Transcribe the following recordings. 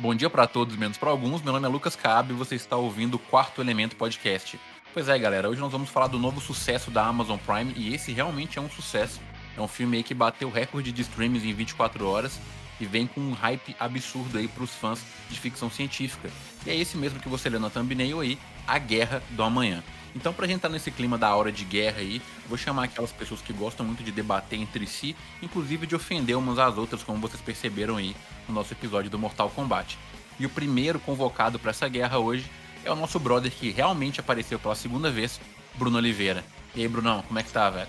Bom dia para todos, menos para alguns. Meu nome é Lucas Cabe e você está ouvindo o Quarto Elemento Podcast. Pois é, galera, hoje nós vamos falar do novo sucesso da Amazon Prime e esse realmente é um sucesso. É um filme aí que bateu recorde de streams em 24 horas e vem com um hype absurdo aí para os fãs de ficção científica. E é esse mesmo que você leu na thumbnail aí, A Guerra do Amanhã. Então, pra gente estar nesse clima da hora de guerra aí, vou chamar aquelas pessoas que gostam muito de debater entre si, inclusive de ofender umas às outras, como vocês perceberam aí no nosso episódio do Mortal Kombat. E o primeiro convocado para essa guerra hoje é o nosso brother que realmente apareceu pela segunda vez, Bruno Oliveira. E aí, Brunão, como é que tá, velho?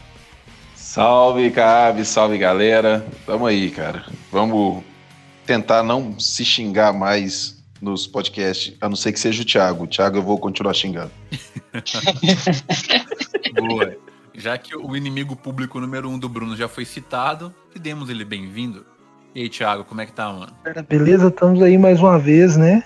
Salve, Cabe, salve, galera. Tamo aí, cara. Vamos tentar não se xingar mais nos podcasts, a não ser que seja o Thiago. O Thiago eu vou continuar xingando. Boa. Já que o inimigo público número um do Bruno já foi citado, que demos ele bem-vindo. E aí, Thiago, como é que tá, mano? Beleza, estamos aí mais uma vez, né?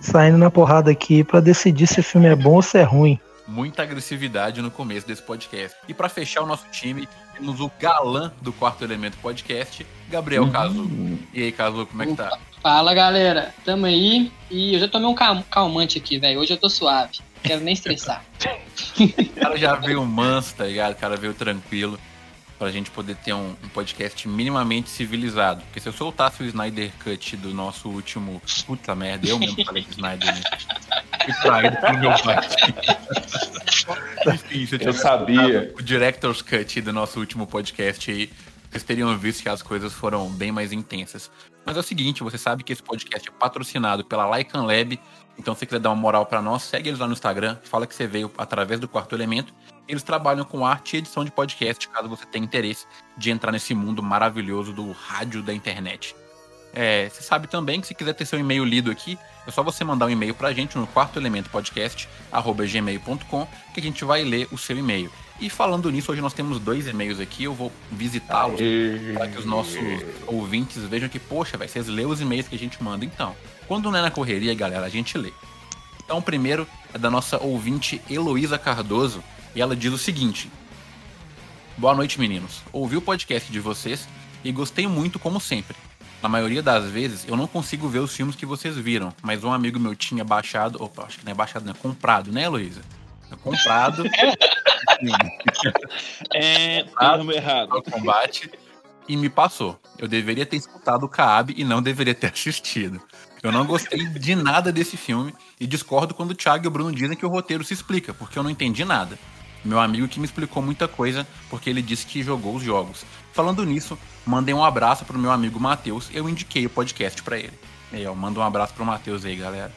Saindo na porrada aqui para decidir se o filme é bom ou se é ruim. Muita agressividade no começo desse podcast. E para fechar o nosso time, temos o galã do Quarto Elemento Podcast, Gabriel uhum. Cazu. E aí, Cazu, como é que tá? Fala, galera. Tamo aí. E eu já tomei um calmante aqui, velho. Hoje eu tô suave. Não quero nem estressar. o cara já veio manso, tá ligado? O cara veio tranquilo. Pra gente poder ter um, um, podcast minimamente civilizado. Porque se eu soltasse o Snyder Cut do nosso último. Puta merda, eu mesmo falei que Snyder. Né? Fui traído pro meu pai. Enfim, se eu, eu sabia. O Director's Cut do nosso último podcast aí vocês teriam visto que as coisas foram bem mais intensas. Mas é o seguinte, você sabe que esse podcast é patrocinado pela Lycan Lab, então se você quiser dar uma moral para nós, segue eles lá no Instagram, fala que você veio através do Quarto Elemento. Eles trabalham com arte e edição de podcast, caso você tenha interesse de entrar nesse mundo maravilhoso do rádio da internet. É, você sabe também que se quiser ter seu e-mail lido aqui, é só você mandar um e-mail pra gente no quarto elemento podcast, gmail.com, que a gente vai ler o seu e-mail. E falando nisso, hoje nós temos dois e-mails aqui, eu vou visitá-los para que os nossos ouvintes vejam que, poxa, vai vocês lê os e-mails que a gente manda. Então, quando não é na correria, galera, a gente lê. Então, o primeiro é da nossa ouvinte Heloísa Cardoso, e ela diz o seguinte: Boa noite, meninos. Ouvi o podcast de vocês e gostei muito, como sempre. Na maioria das vezes, eu não consigo ver os filmes que vocês viram, mas um amigo meu tinha baixado. Opa, acho que não é baixado, não é comprado, né, Heloísa? É comprado. é, termo errado. Combate e me passou. Eu deveria ter escutado o Kaab e não deveria ter assistido. Eu não gostei de nada desse filme e discordo quando o Thiago e o Bruno dizem que o roteiro se explica, porque eu não entendi nada. Meu amigo que me explicou muita coisa, porque ele disse que jogou os jogos. Falando nisso, mandei um abraço pro meu amigo Matheus, eu indiquei o podcast para ele. E aí, ó, manda um abraço pro Matheus aí, galera.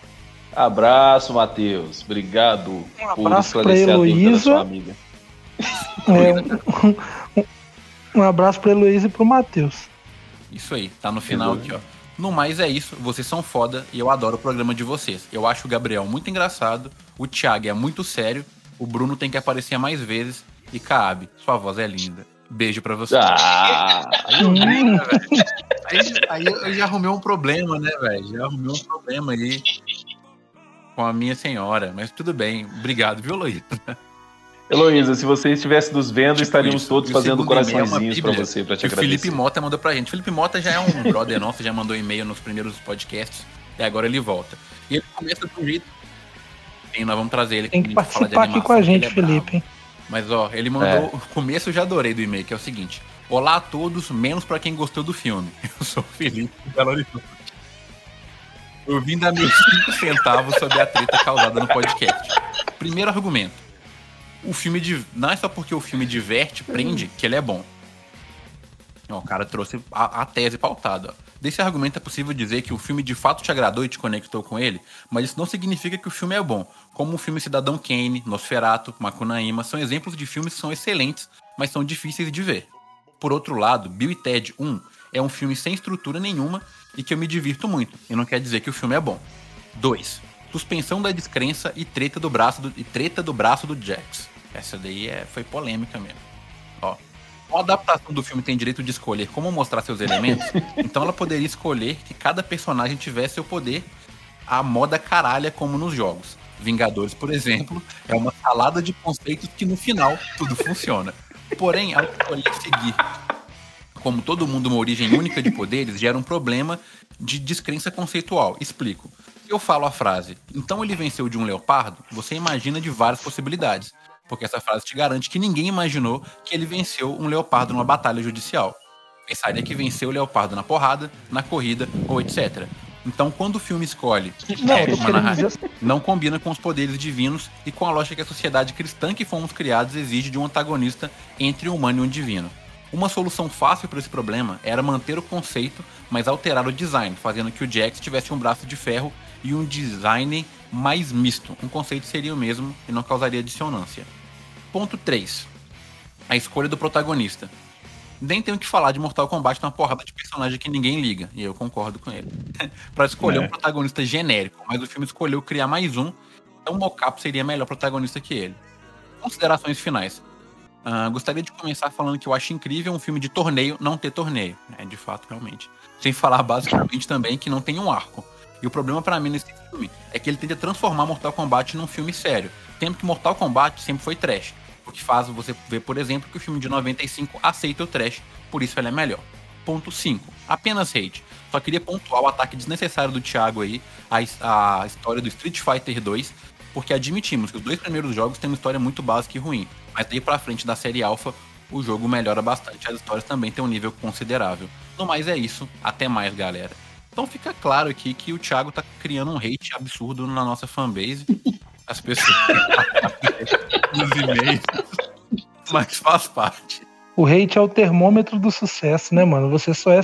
Abraço, Matheus. Obrigado um abraço por esclarecer a sua amiga. É, um, um abraço para Heloísa e pro Matheus. Isso aí, tá no final aqui, ó. No mais é isso, vocês são foda e eu adoro o programa de vocês. Eu acho o Gabriel muito engraçado, o Thiago é muito sério, o Bruno tem que aparecer mais vezes e Cabe, sua voz é linda. Beijo pra você. Ah. Aí, eu, né, aí, aí eu já arrumei um problema, né, velho? Já arrumei um problema aí com a minha senhora, mas tudo bem. Obrigado, viu, Luísa? Heloísa, se você estivesse nos vendo, tipo estaríamos isso. todos fazendo é coraçõezinhos para você, para te agradecer. O Felipe Mota mandou pra gente. O Felipe Mota já é um brother nosso, já mandou e-mail nos primeiros podcasts, e agora ele volta. E ele começa do jeito. Sim, nós vamos trazer ele. Tem que participar aqui com a gente, é Felipe. Mas ó, ele mandou. É. O começo eu já adorei do e-mail, que é o seguinte: Olá a todos, menos para quem gostou do filme. Eu sou o Felipe Belo Horizonte. Eu vim dar meus 5 centavos sobre a treta causada no podcast. Primeiro argumento o filme de. Não é só porque o filme diverte, prende, que ele é bom. O cara trouxe a, a tese pautada. Desse argumento é possível dizer que o filme de fato te agradou e te conectou com ele, mas isso não significa que o filme é bom. Como o filme Cidadão Kane, Nosferatu, Macunaíma são exemplos de filmes que são excelentes, mas são difíceis de ver. Por outro lado, Bill e Ted 1 é um filme sem estrutura nenhuma e que eu me divirto muito, e não quer dizer que o filme é bom. 2. Suspensão da descrença e treta do braço do, e treta do braço do Jax. Essa daí é, foi polêmica mesmo. A adaptação do filme tem direito de escolher como mostrar seus elementos, então ela poderia escolher que cada personagem tivesse seu poder à moda caralha como nos jogos. Vingadores, por exemplo, é uma salada de conceitos que no final tudo funciona. Porém, ao escolher seguir como todo mundo uma origem única de poderes, gera um problema de descrença conceitual. Explico. Se eu falo a frase, então ele venceu de um leopardo, você imagina de várias possibilidades. Porque essa frase te garante que ninguém imaginou que ele venceu um leopardo numa batalha judicial. Pensaria que venceu o leopardo na porrada, na corrida ou etc. Então, quando o filme escolhe Não, narrativa, não combina com os poderes divinos e com a lógica que a sociedade cristã que fomos criados exige de um antagonista entre um humano e um divino. Uma solução fácil para esse problema era manter o conceito, mas alterar o design, fazendo que o Jax tivesse um braço de ferro e um design mais misto. Um conceito seria o mesmo e não causaria dissonância. Ponto 3. A escolha do protagonista. Nem tenho que falar de Mortal Kombat uma porrada de personagem que ninguém liga, e eu concordo com ele. Pra escolher É. um protagonista genérico, mas o filme escolheu criar mais um, então o Mocap seria melhor protagonista que ele. Considerações finais. Ah, gostaria de começar falando que eu acho incrível um filme de torneio não ter torneio. É, de fato, realmente. Sem falar basicamente também que não tem um arco. E o problema pra mim nesse filme é que ele tenta transformar Mortal Kombat num filme sério. Tempo que Mortal Kombat sempre foi trash. O que faz você ver, por exemplo, que o filme de 95 aceita o trash, por isso ele é melhor. Ponto 5. Apenas hate. Só queria pontuar o ataque desnecessário do Thiago aí, a história do Street Fighter 2, porque admitimos que os dois primeiros jogos têm uma história muito básica e ruim, mas daí pra frente da série Alpha, o jogo melhora bastante, as histórias também têm um nível considerável. No mais é isso, até mais galera. Então fica claro aqui que o Thiago tá criando um hate absurdo na nossa fanbase. As pessoas nos e-mails, mas faz parte. O hate é o termômetro do sucesso, né, mano? Você só é,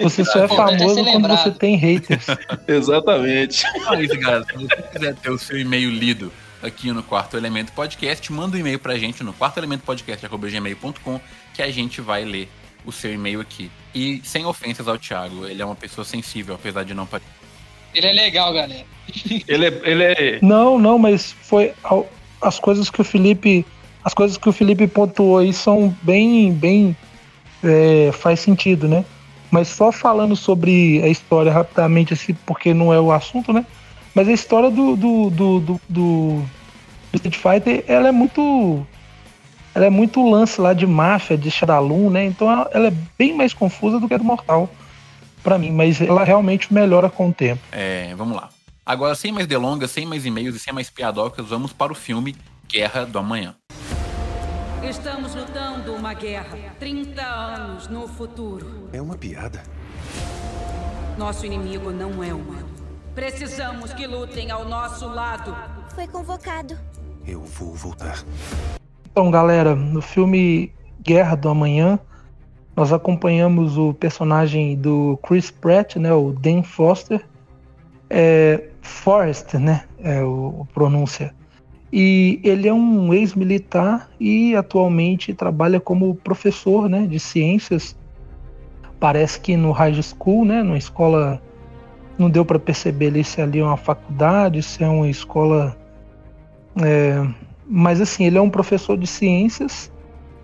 você só é famoso quando você tem haters. Exatamente. Então é isso, galera. Se você quiser ter o seu e-mail lido aqui no Quarto Elemento Podcast, manda um e-mail pra gente no quartoelementopodcast.gmail.com que a gente vai ler o seu e-mail aqui. E sem ofensas ao Thiago, ele é uma pessoa sensível, apesar de não parecer. Ele é legal, galera. Ele é, ele é. Não, não, mas foi as coisas que o Felipe, as coisas que o Felipe pontuou aí são bem, bem é, faz sentido, né? Mas só falando sobre a história rapidamente, assim, porque não é o assunto, né? Mas a história do do, do, do, do Street Fighter, ela é muito ela é muito lance lá de máfia, de Shadaloo, né? Então ela- ela é bem mais confusa do que a do Mortal pra mim, mas ela realmente melhora com o tempo. É, vamos lá. Agora, sem mais delongas, sem mais e-mails e sem mais piadocas, vamos para o filme Guerra do Amanhã. Estamos lutando uma guerra. 30 anos no futuro. É uma piada. Nosso inimigo não é humano. Precisamos que lutem ao nosso lado. Foi convocado. Eu vou voltar. Então, galera, no filme Guerra do Amanhã, nós acompanhamos o personagem do Chris Pratt, né, o Dan Foster, é, Forrest, né, é o, o pronúncia. E ele é um ex-militar e atualmente trabalha como professor, né, de ciências. Parece que no high school, né, numa escola, não deu para perceber ali se ali é uma faculdade, se é uma escola é, mas assim, ele é um professor de ciências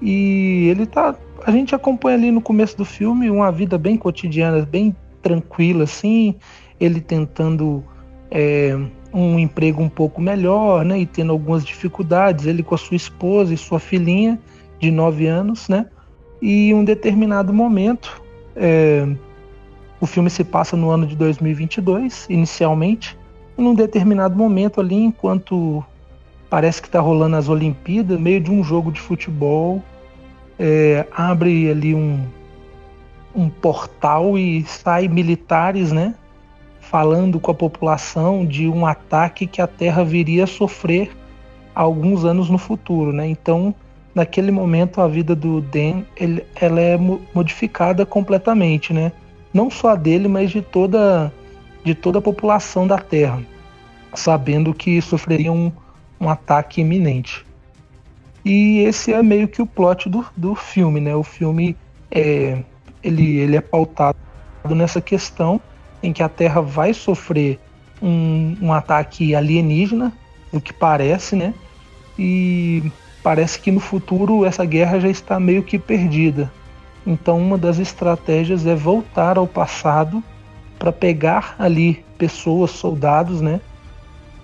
e ele tá. A gente acompanha ali no começo do filme uma vida bem cotidiana, bem tranquila, assim, ele tentando é, um emprego um pouco melhor, né? E tendo algumas dificuldades, ele com a sua esposa e sua filhinha de 9 anos, né? E um determinado momento, é, o filme se passa no ano de 2022, inicialmente, e num determinado momento ali, enquanto parece que está rolando as Olimpíadas, meio de um jogo de futebol, é, abre ali um, um portal e sai militares, né? Falando com a população de um ataque que a Terra viria a sofrer alguns anos no futuro, né? Então, naquele momento, a vida do Dan, ele, ela é mo- modificada completamente, né? Não só a dele, mas de toda, de toda a população da Terra, sabendo que sofreria um, um ataque iminente. E esse é meio que o plot do, do filme, né? O filme é, ele, ele é pautado nessa questão em que a Terra vai sofrer um, um ataque alienígena, o que parece, né? E parece que no futuro essa guerra já está meio que perdida. Então uma das estratégias é voltar ao passado para pegar ali pessoas, soldados, né?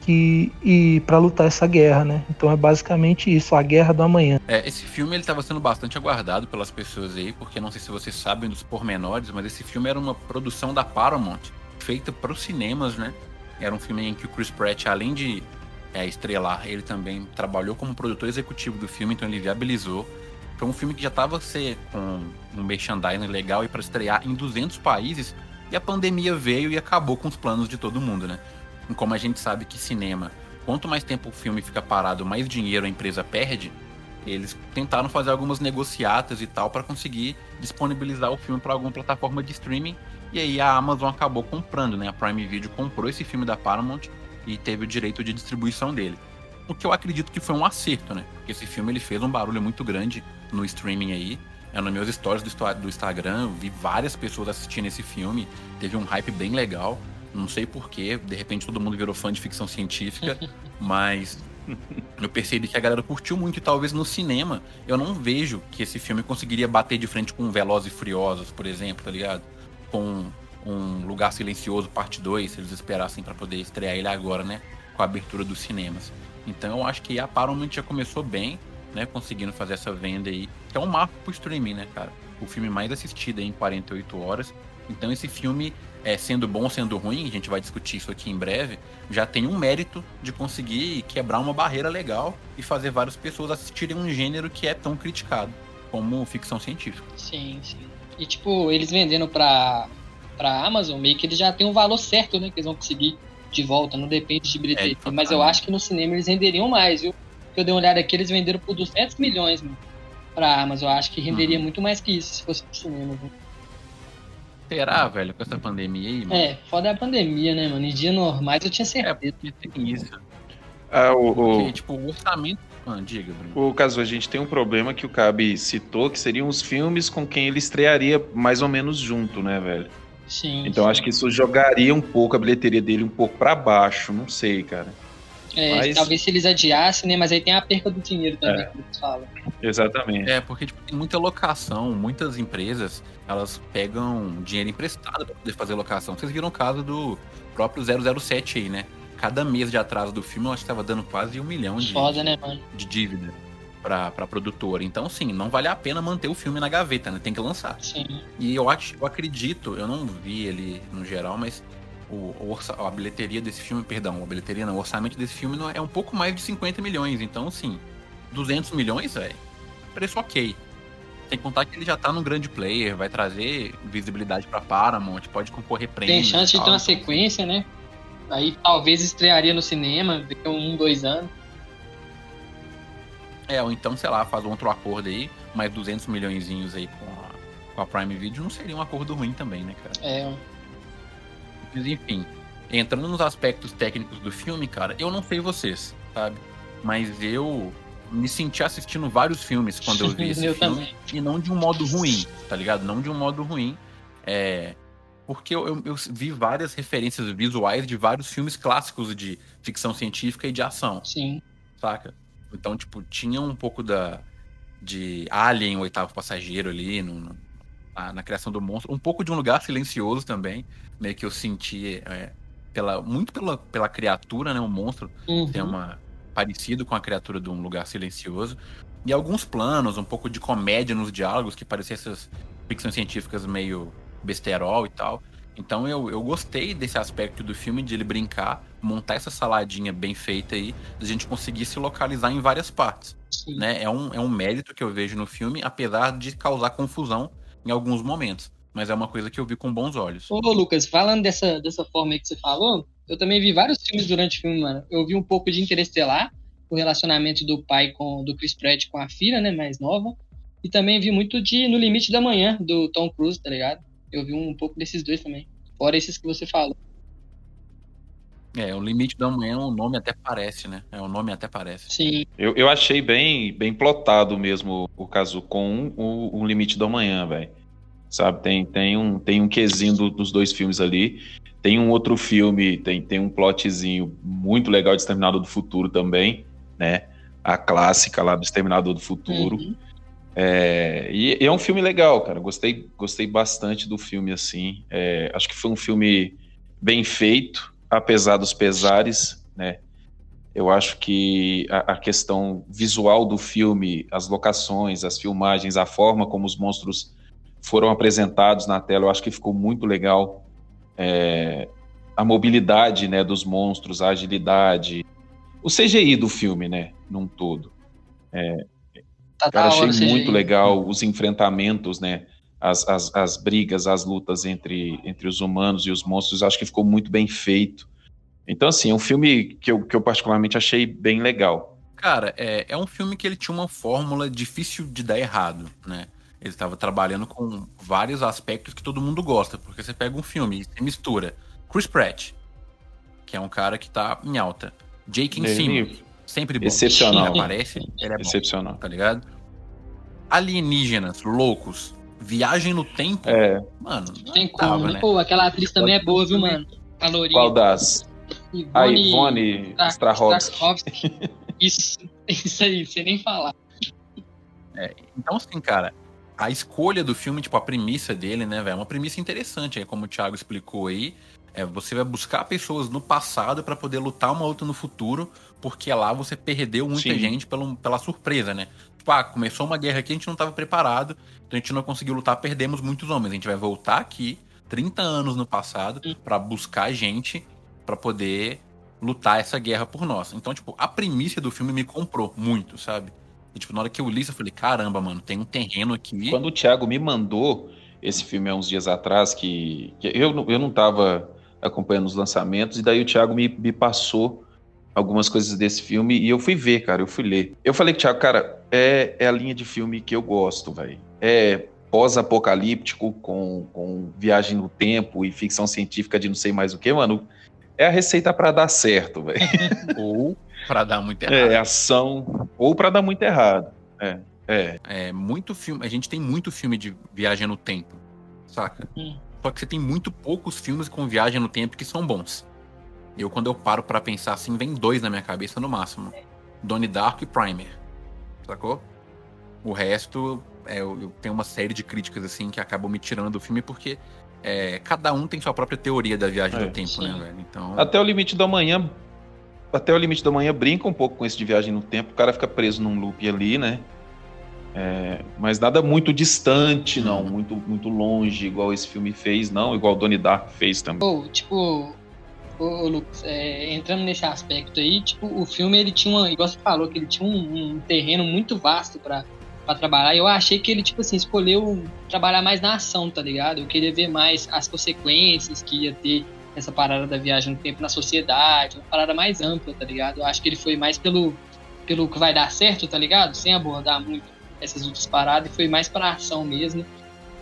Que e para lutar essa guerra, né? Então é basicamente isso, a guerra do amanhã. É, esse filme ele estava sendo bastante aguardado pelas pessoas aí, porque não sei se vocês sabem dos pormenores, mas esse filme era uma produção da Paramount, feita para os cinemas, né? Era um filme em que o Chris Pratt, além de é, estrelar, ele também trabalhou como produtor executivo do filme, então ele viabilizou. Foi um filme que já estava com um merchandising legal e para estrear em 200 países, e a pandemia veio e acabou com os planos de todo mundo, né? Como a gente sabe que cinema, quanto mais tempo o filme fica parado, mais dinheiro a empresa perde, eles tentaram fazer algumas negociatas e tal para conseguir disponibilizar o filme para alguma plataforma de streaming. E aí a Amazon acabou comprando, né? A Prime Video comprou esse filme da Paramount e teve o direito de distribuição dele. O que eu acredito que foi um acerto, né? Porque esse filme ele fez um barulho muito grande no streaming aí. Eu, nos meus stories do, do Instagram, vi várias pessoas assistindo esse filme. Teve um hype bem legal. Não sei porquê, de repente todo mundo virou fã de ficção científica, mas eu percebi que a galera curtiu muito e talvez no cinema eu não vejo que esse filme conseguiria bater de frente com Velozes e Furiosos, por exemplo, tá ligado? Com um Lugar Silencioso, parte 2, se eles esperassem para poder estrear ele agora, né? Com a abertura dos cinemas. Então eu acho que a Paramount já começou bem, né? Conseguindo fazer essa venda aí, que é um marco pro streaming, né, cara? O filme mais assistido aí em 48 horas. Então esse filme é, sendo bom sendo ruim, a gente vai discutir isso aqui em breve, já tem um mérito de conseguir quebrar uma barreira legal e fazer várias pessoas assistirem um gênero que é tão criticado como ficção científica. Sim, sim. E tipo, eles vendendo pra, pra Amazon, meio que eles já tem um valor certo, né? Que eles vão conseguir de volta, não depende de bilheteria. É, Mas eu acho que no cinema eles renderiam mais, viu? Porque eu dei uma olhada aqui, eles venderam por 200 milhões, mano, pra Amazon. Eu acho que renderia uhum. muito mais que isso se fosse pro cinema, viu? Será, velho, com essa pandemia aí, mano? É, foda é a pandemia, né, mano? Em dias normais eu tinha certeza. É, porque tem isso. Ah, o, porque, tipo, o orçamento. Ah, diga, Bruno. O caso, a gente tem um problema que o Cabe citou, que seriam os filmes com quem ele estrearia mais ou menos junto, né, velho? Sim. Então sim. acho que isso jogaria um pouco a bilheteria dele um pouco para baixo, não sei, cara. É, Mas... talvez se eles adiassem, né? Mas aí tem a perca do dinheiro também, é. que eles falam. Exatamente. É, porque tipo, tem muita locação, muitas empresas, elas pegam dinheiro emprestado para poder fazer locação. Vocês viram o caso do próprio 007 aí, né? Cada mês de atraso do filme, eu acho que estava dando quase um milhão de, Foda, né, mano? de dívida pra, pra produtora. Então, sim, não vale a pena manter o filme na gaveta, né? Tem que lançar. Sim. E eu, acho, eu acredito, eu não vi ele no geral, mas o, orça, a bilheteria desse filme, perdão, a bilheteria não, o orçamento desse filme é um pouco mais de 50 milhões. Então, sim, 200 milhões, velho, preço ok. Tem que contar que ele já tá no grande player, vai trazer visibilidade pra Paramount, pode concorrer prêmios. Tem chance de ter uma sequência, né? Aí talvez estrearia no cinema daqui a um, dois anos. É, ou então, sei lá, faz um outro acordo aí, mais 200 milhões aí com a, com a Prime Video, não seria um acordo ruim também, né, cara? É, mas enfim, entrando nos aspectos técnicos do filme, cara, eu não sei vocês, sabe? Mas eu me senti assistindo vários filmes quando eu vi esse eu filme. Também. E não de um modo ruim, tá ligado? Não de um modo ruim. É. Porque eu, eu, eu, vi várias referências visuais de vários filmes clássicos de ficção científica e de ação. Sim. Saca? Então, tipo, tinha um pouco da. de Alien, o oitavo passageiro ali, no, no na, na, criação do monstro. Um pouco de um lugar silencioso também, meio que eu senti é, pela, muito pela, pela criatura, né? O monstro uhum. tem uma parecido com a criatura de um lugar silencioso. E alguns planos, um pouco de comédia nos diálogos, que pareciam essas ficções científicas meio besterol e tal. Então eu, eu gostei desse aspecto do filme, de ele brincar, montar essa saladinha bem feita aí, a gente conseguir se localizar em várias partes. Né? É, um, é um mérito que eu vejo no filme, apesar de causar confusão em alguns momentos. Mas é uma coisa que eu vi com bons olhos. Ô, Lucas, falando dessa, dessa forma aí que você falou, eu também vi vários filmes durante o filme, mano. Eu vi um pouco de Interestelar, o relacionamento do pai com do Chris Pratt com a filha, né, mais nova. E também vi muito de No Limite da Manhã, do Tom Cruise, tá ligado? Eu vi um pouco desses dois também. Fora esses que você falou. É, o Limite da Manhã, o nome até parece, né? É, o nome até parece. Sim. Eu, eu achei bem, bem plotado mesmo o caso com o, o Limite da Manhã, velho sabe? Tem, tem, um, tem um quesinho do, dos dois filmes ali. Tem um outro filme, tem, tem um plotzinho muito legal de Exterminador do Futuro também, né? A clássica lá do Exterminador do Futuro. Uhum. É, e, e, é um filme legal, cara. Gostei, gostei bastante do filme, assim. É, acho que foi um filme bem feito, apesar dos pesares, né? Eu acho que a, a, questão visual do filme, as locações, as filmagens, a forma como os monstros foram apresentados na tela, eu acho que ficou muito legal. É, a mobilidade né, dos monstros, a agilidade, o CGI do filme, né, num todo. É, tá cara, achei muito legal os enfrentamentos, né, as, as, as brigas, as lutas entre, entre os humanos e os monstros, acho que ficou muito bem feito. Então, assim, é um filme que eu, que eu particularmente achei bem legal. Cara, é, é um filme que ele tinha uma fórmula difícil de dar errado, né? Ele estava trabalhando com vários aspectos que todo mundo gosta, porque você pega um filme e mistura Chris Pratt, que é um cara que tá em alta, Jake Simmons, sempre bom. Excepcional. Ele aparece, ele é bom, Excepcional. Tá ligado? Alienígenas, loucos, viagem no tempo. É. Mano, tem como, tava, né? Pô, aquela atriz também é boa, viu, mano? A Qual das? Ivone, a Ivone Strahovski. Isso, isso aí, sem nem falar. É, então, assim, cara, a escolha do filme, tipo, a premissa dele, né, velho, é uma premissa interessante, é como o Thiago explicou aí. É, você vai buscar pessoas no passado para poder lutar uma outra no futuro, porque lá você perdeu muita Sim. gente pelo, pela surpresa, né? Tipo, ah, começou uma guerra aqui, a gente não estava preparado, então a gente não conseguiu lutar, perdemos muitos homens. A gente vai voltar aqui, 30 anos no passado, para buscar gente para poder lutar essa guerra por nós. Então, tipo, a premissa do filme me comprou muito, sabe? E, tipo, na hora que eu li, eu falei, caramba, mano, tem um terreno aqui. Quando o Thiago me mandou esse filme há uns dias atrás, que, que eu, eu não tava acompanhando os lançamentos, e daí o Thiago me, me passou algumas coisas desse filme e eu fui ver, cara, eu fui ler. Eu falei, Thiago, cara, é, é a linha de filme que eu gosto, velho. É pós-apocalíptico, com, com viagem no tempo e ficção científica de não sei mais o que, mano. É a receita para dar certo, velho. ou para dar muito errado. É, ação, ou para dar muito errado. É, é. É, muito filme. A gente tem muito filme de viagem no tempo, saca? Hum. Só que você tem muito poucos filmes com viagem no tempo que são bons. Eu, quando eu paro para pensar assim, vem dois na minha cabeça no máximo: Donnie Dark e Primer. Sacou? O resto, é, eu, eu, tenho uma série de críticas assim que acabam me tirando do filme porque é, cada um tem sua própria teoria da viagem é, no tempo, sim. né, velho? Então... Até o limite do amanhã. Até o limite do amanhã brinca um pouco com esse de viagem no tempo. O cara fica preso num loop ali, né? É, mas nada muito distante, não, uhum. muito, muito longe, igual esse filme fez, não, igual o Donnie Dark fez também. Oh, tipo, o Lucas, é, entrando nesse aspecto aí, tipo, o filme ele tinha uma, igual você falou, que ele tinha um, um terreno muito vasto para trabalhar. Eu achei que ele, tipo assim, escolheu trabalhar mais na ação, tá ligado? Eu queria ver mais as consequências que ia ter essa parada da viagem no tempo na sociedade, uma parada mais ampla, tá ligado? Eu acho que ele foi mais pelo, pelo que vai dar certo, tá ligado? Sem abordar muito essas outras paradas e foi mais pra ação mesmo.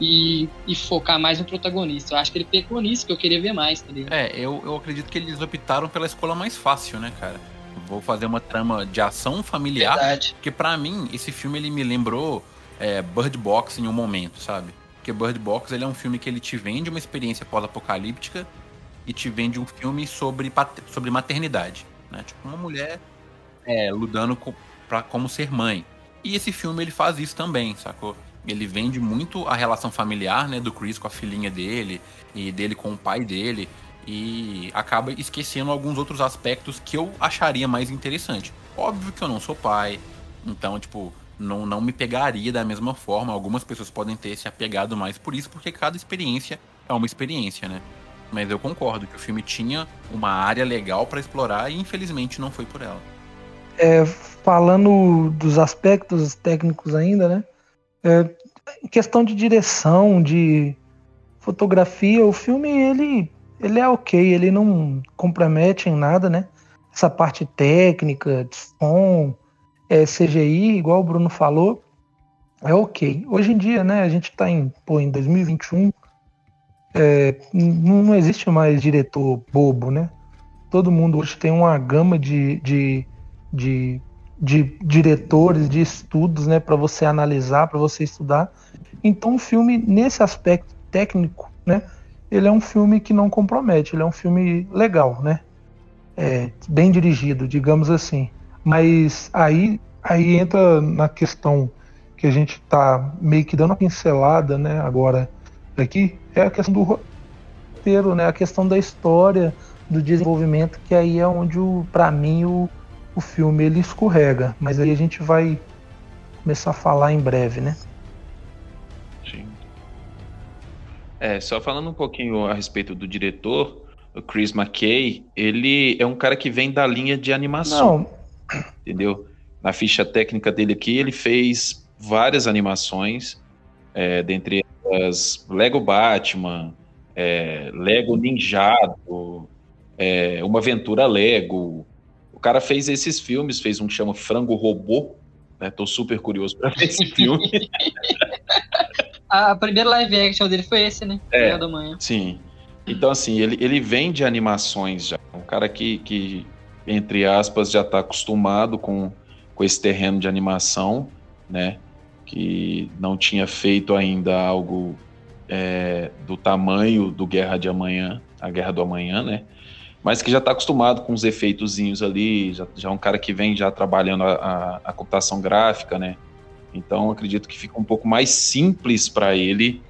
E, e, focar mais no protagonista. Eu acho que ele pecou nisso, que eu queria ver mais, tá ligado? É, eu, eu acredito que eles optaram pela escola mais fácil, né, cara? Vou fazer uma trama de ação familiar. Verdade. Porque para mim, esse filme ele me lembrou é, Bird Box em um momento, sabe? Porque Bird Box ele é um filme que ele te vende uma experiência pós-apocalíptica e te vende um filme sobre, sobre maternidade. Né? Tipo, uma mulher é, lutando com, pra, como ser mãe. E esse filme ele faz isso também, sacou? Ele vende muito a relação familiar, né, do Chris com a filhinha dele e dele com o pai dele e acaba esquecendo alguns outros aspectos que eu acharia mais interessante. Óbvio que eu não sou pai, então, tipo, não, não me pegaria da mesma forma. Algumas pessoas podem ter se apegado mais por isso, porque cada experiência é uma experiência, né? Mas eu concordo que o filme tinha uma área legal para explorar e infelizmente não foi por ela. É, falando dos aspectos técnicos ainda, né? É, em questão de direção, de fotografia, o filme ele, ele é ok, ele não compromete em nada, né? Essa parte técnica, de som, é, CGI, igual o Bruno falou, é ok. Hoje em dia, né, a gente está em, pô, em 2021, é, não existe mais diretor bobo, né? Todo mundo hoje tem uma gama de, de, de de diretores, de estudos, né, para você analisar, para você estudar. Então, o filme nesse aspecto técnico, né, ele é um filme que não compromete, ele é um filme legal, né, é, bem dirigido, digamos assim. Mas aí, aí entra na questão que a gente está meio que dando uma pincelada, né, agora aqui, é a questão do roteiro, né, a questão da história, do desenvolvimento, que aí é onde, para mim, o o filme ele escorrega, mas aí a gente vai começar a falar em breve, né? Sim. É, só falando um pouquinho a respeito do diretor, o Chris McKay, ele é um cara que vem da linha de animação, Não, entendeu? Na ficha técnica dele aqui, ele fez várias animações, é, dentre elas Lego Batman, é, Lego Ninjado, é, Uma Aventura Lego. O cara fez esses filmes, fez um que chama Frango Robô, né? Tô super curioso para ver esse filme. A primeira live action dele foi esse, né? É. Da manhã. Sim. Então, assim, ele, ele vem de animações já. Um cara que, que entre aspas, já está acostumado com, com esse terreno de animação, né? Que não tinha feito ainda algo é, do tamanho do Guerra de Amanhã, a Guerra do Amanhã, né? Mas que já está acostumado com os efeitozinhos ali, já, já é um cara que vem já trabalhando a, a, a computação gráfica, né? Então, acredito que fica um pouco mais simples para ele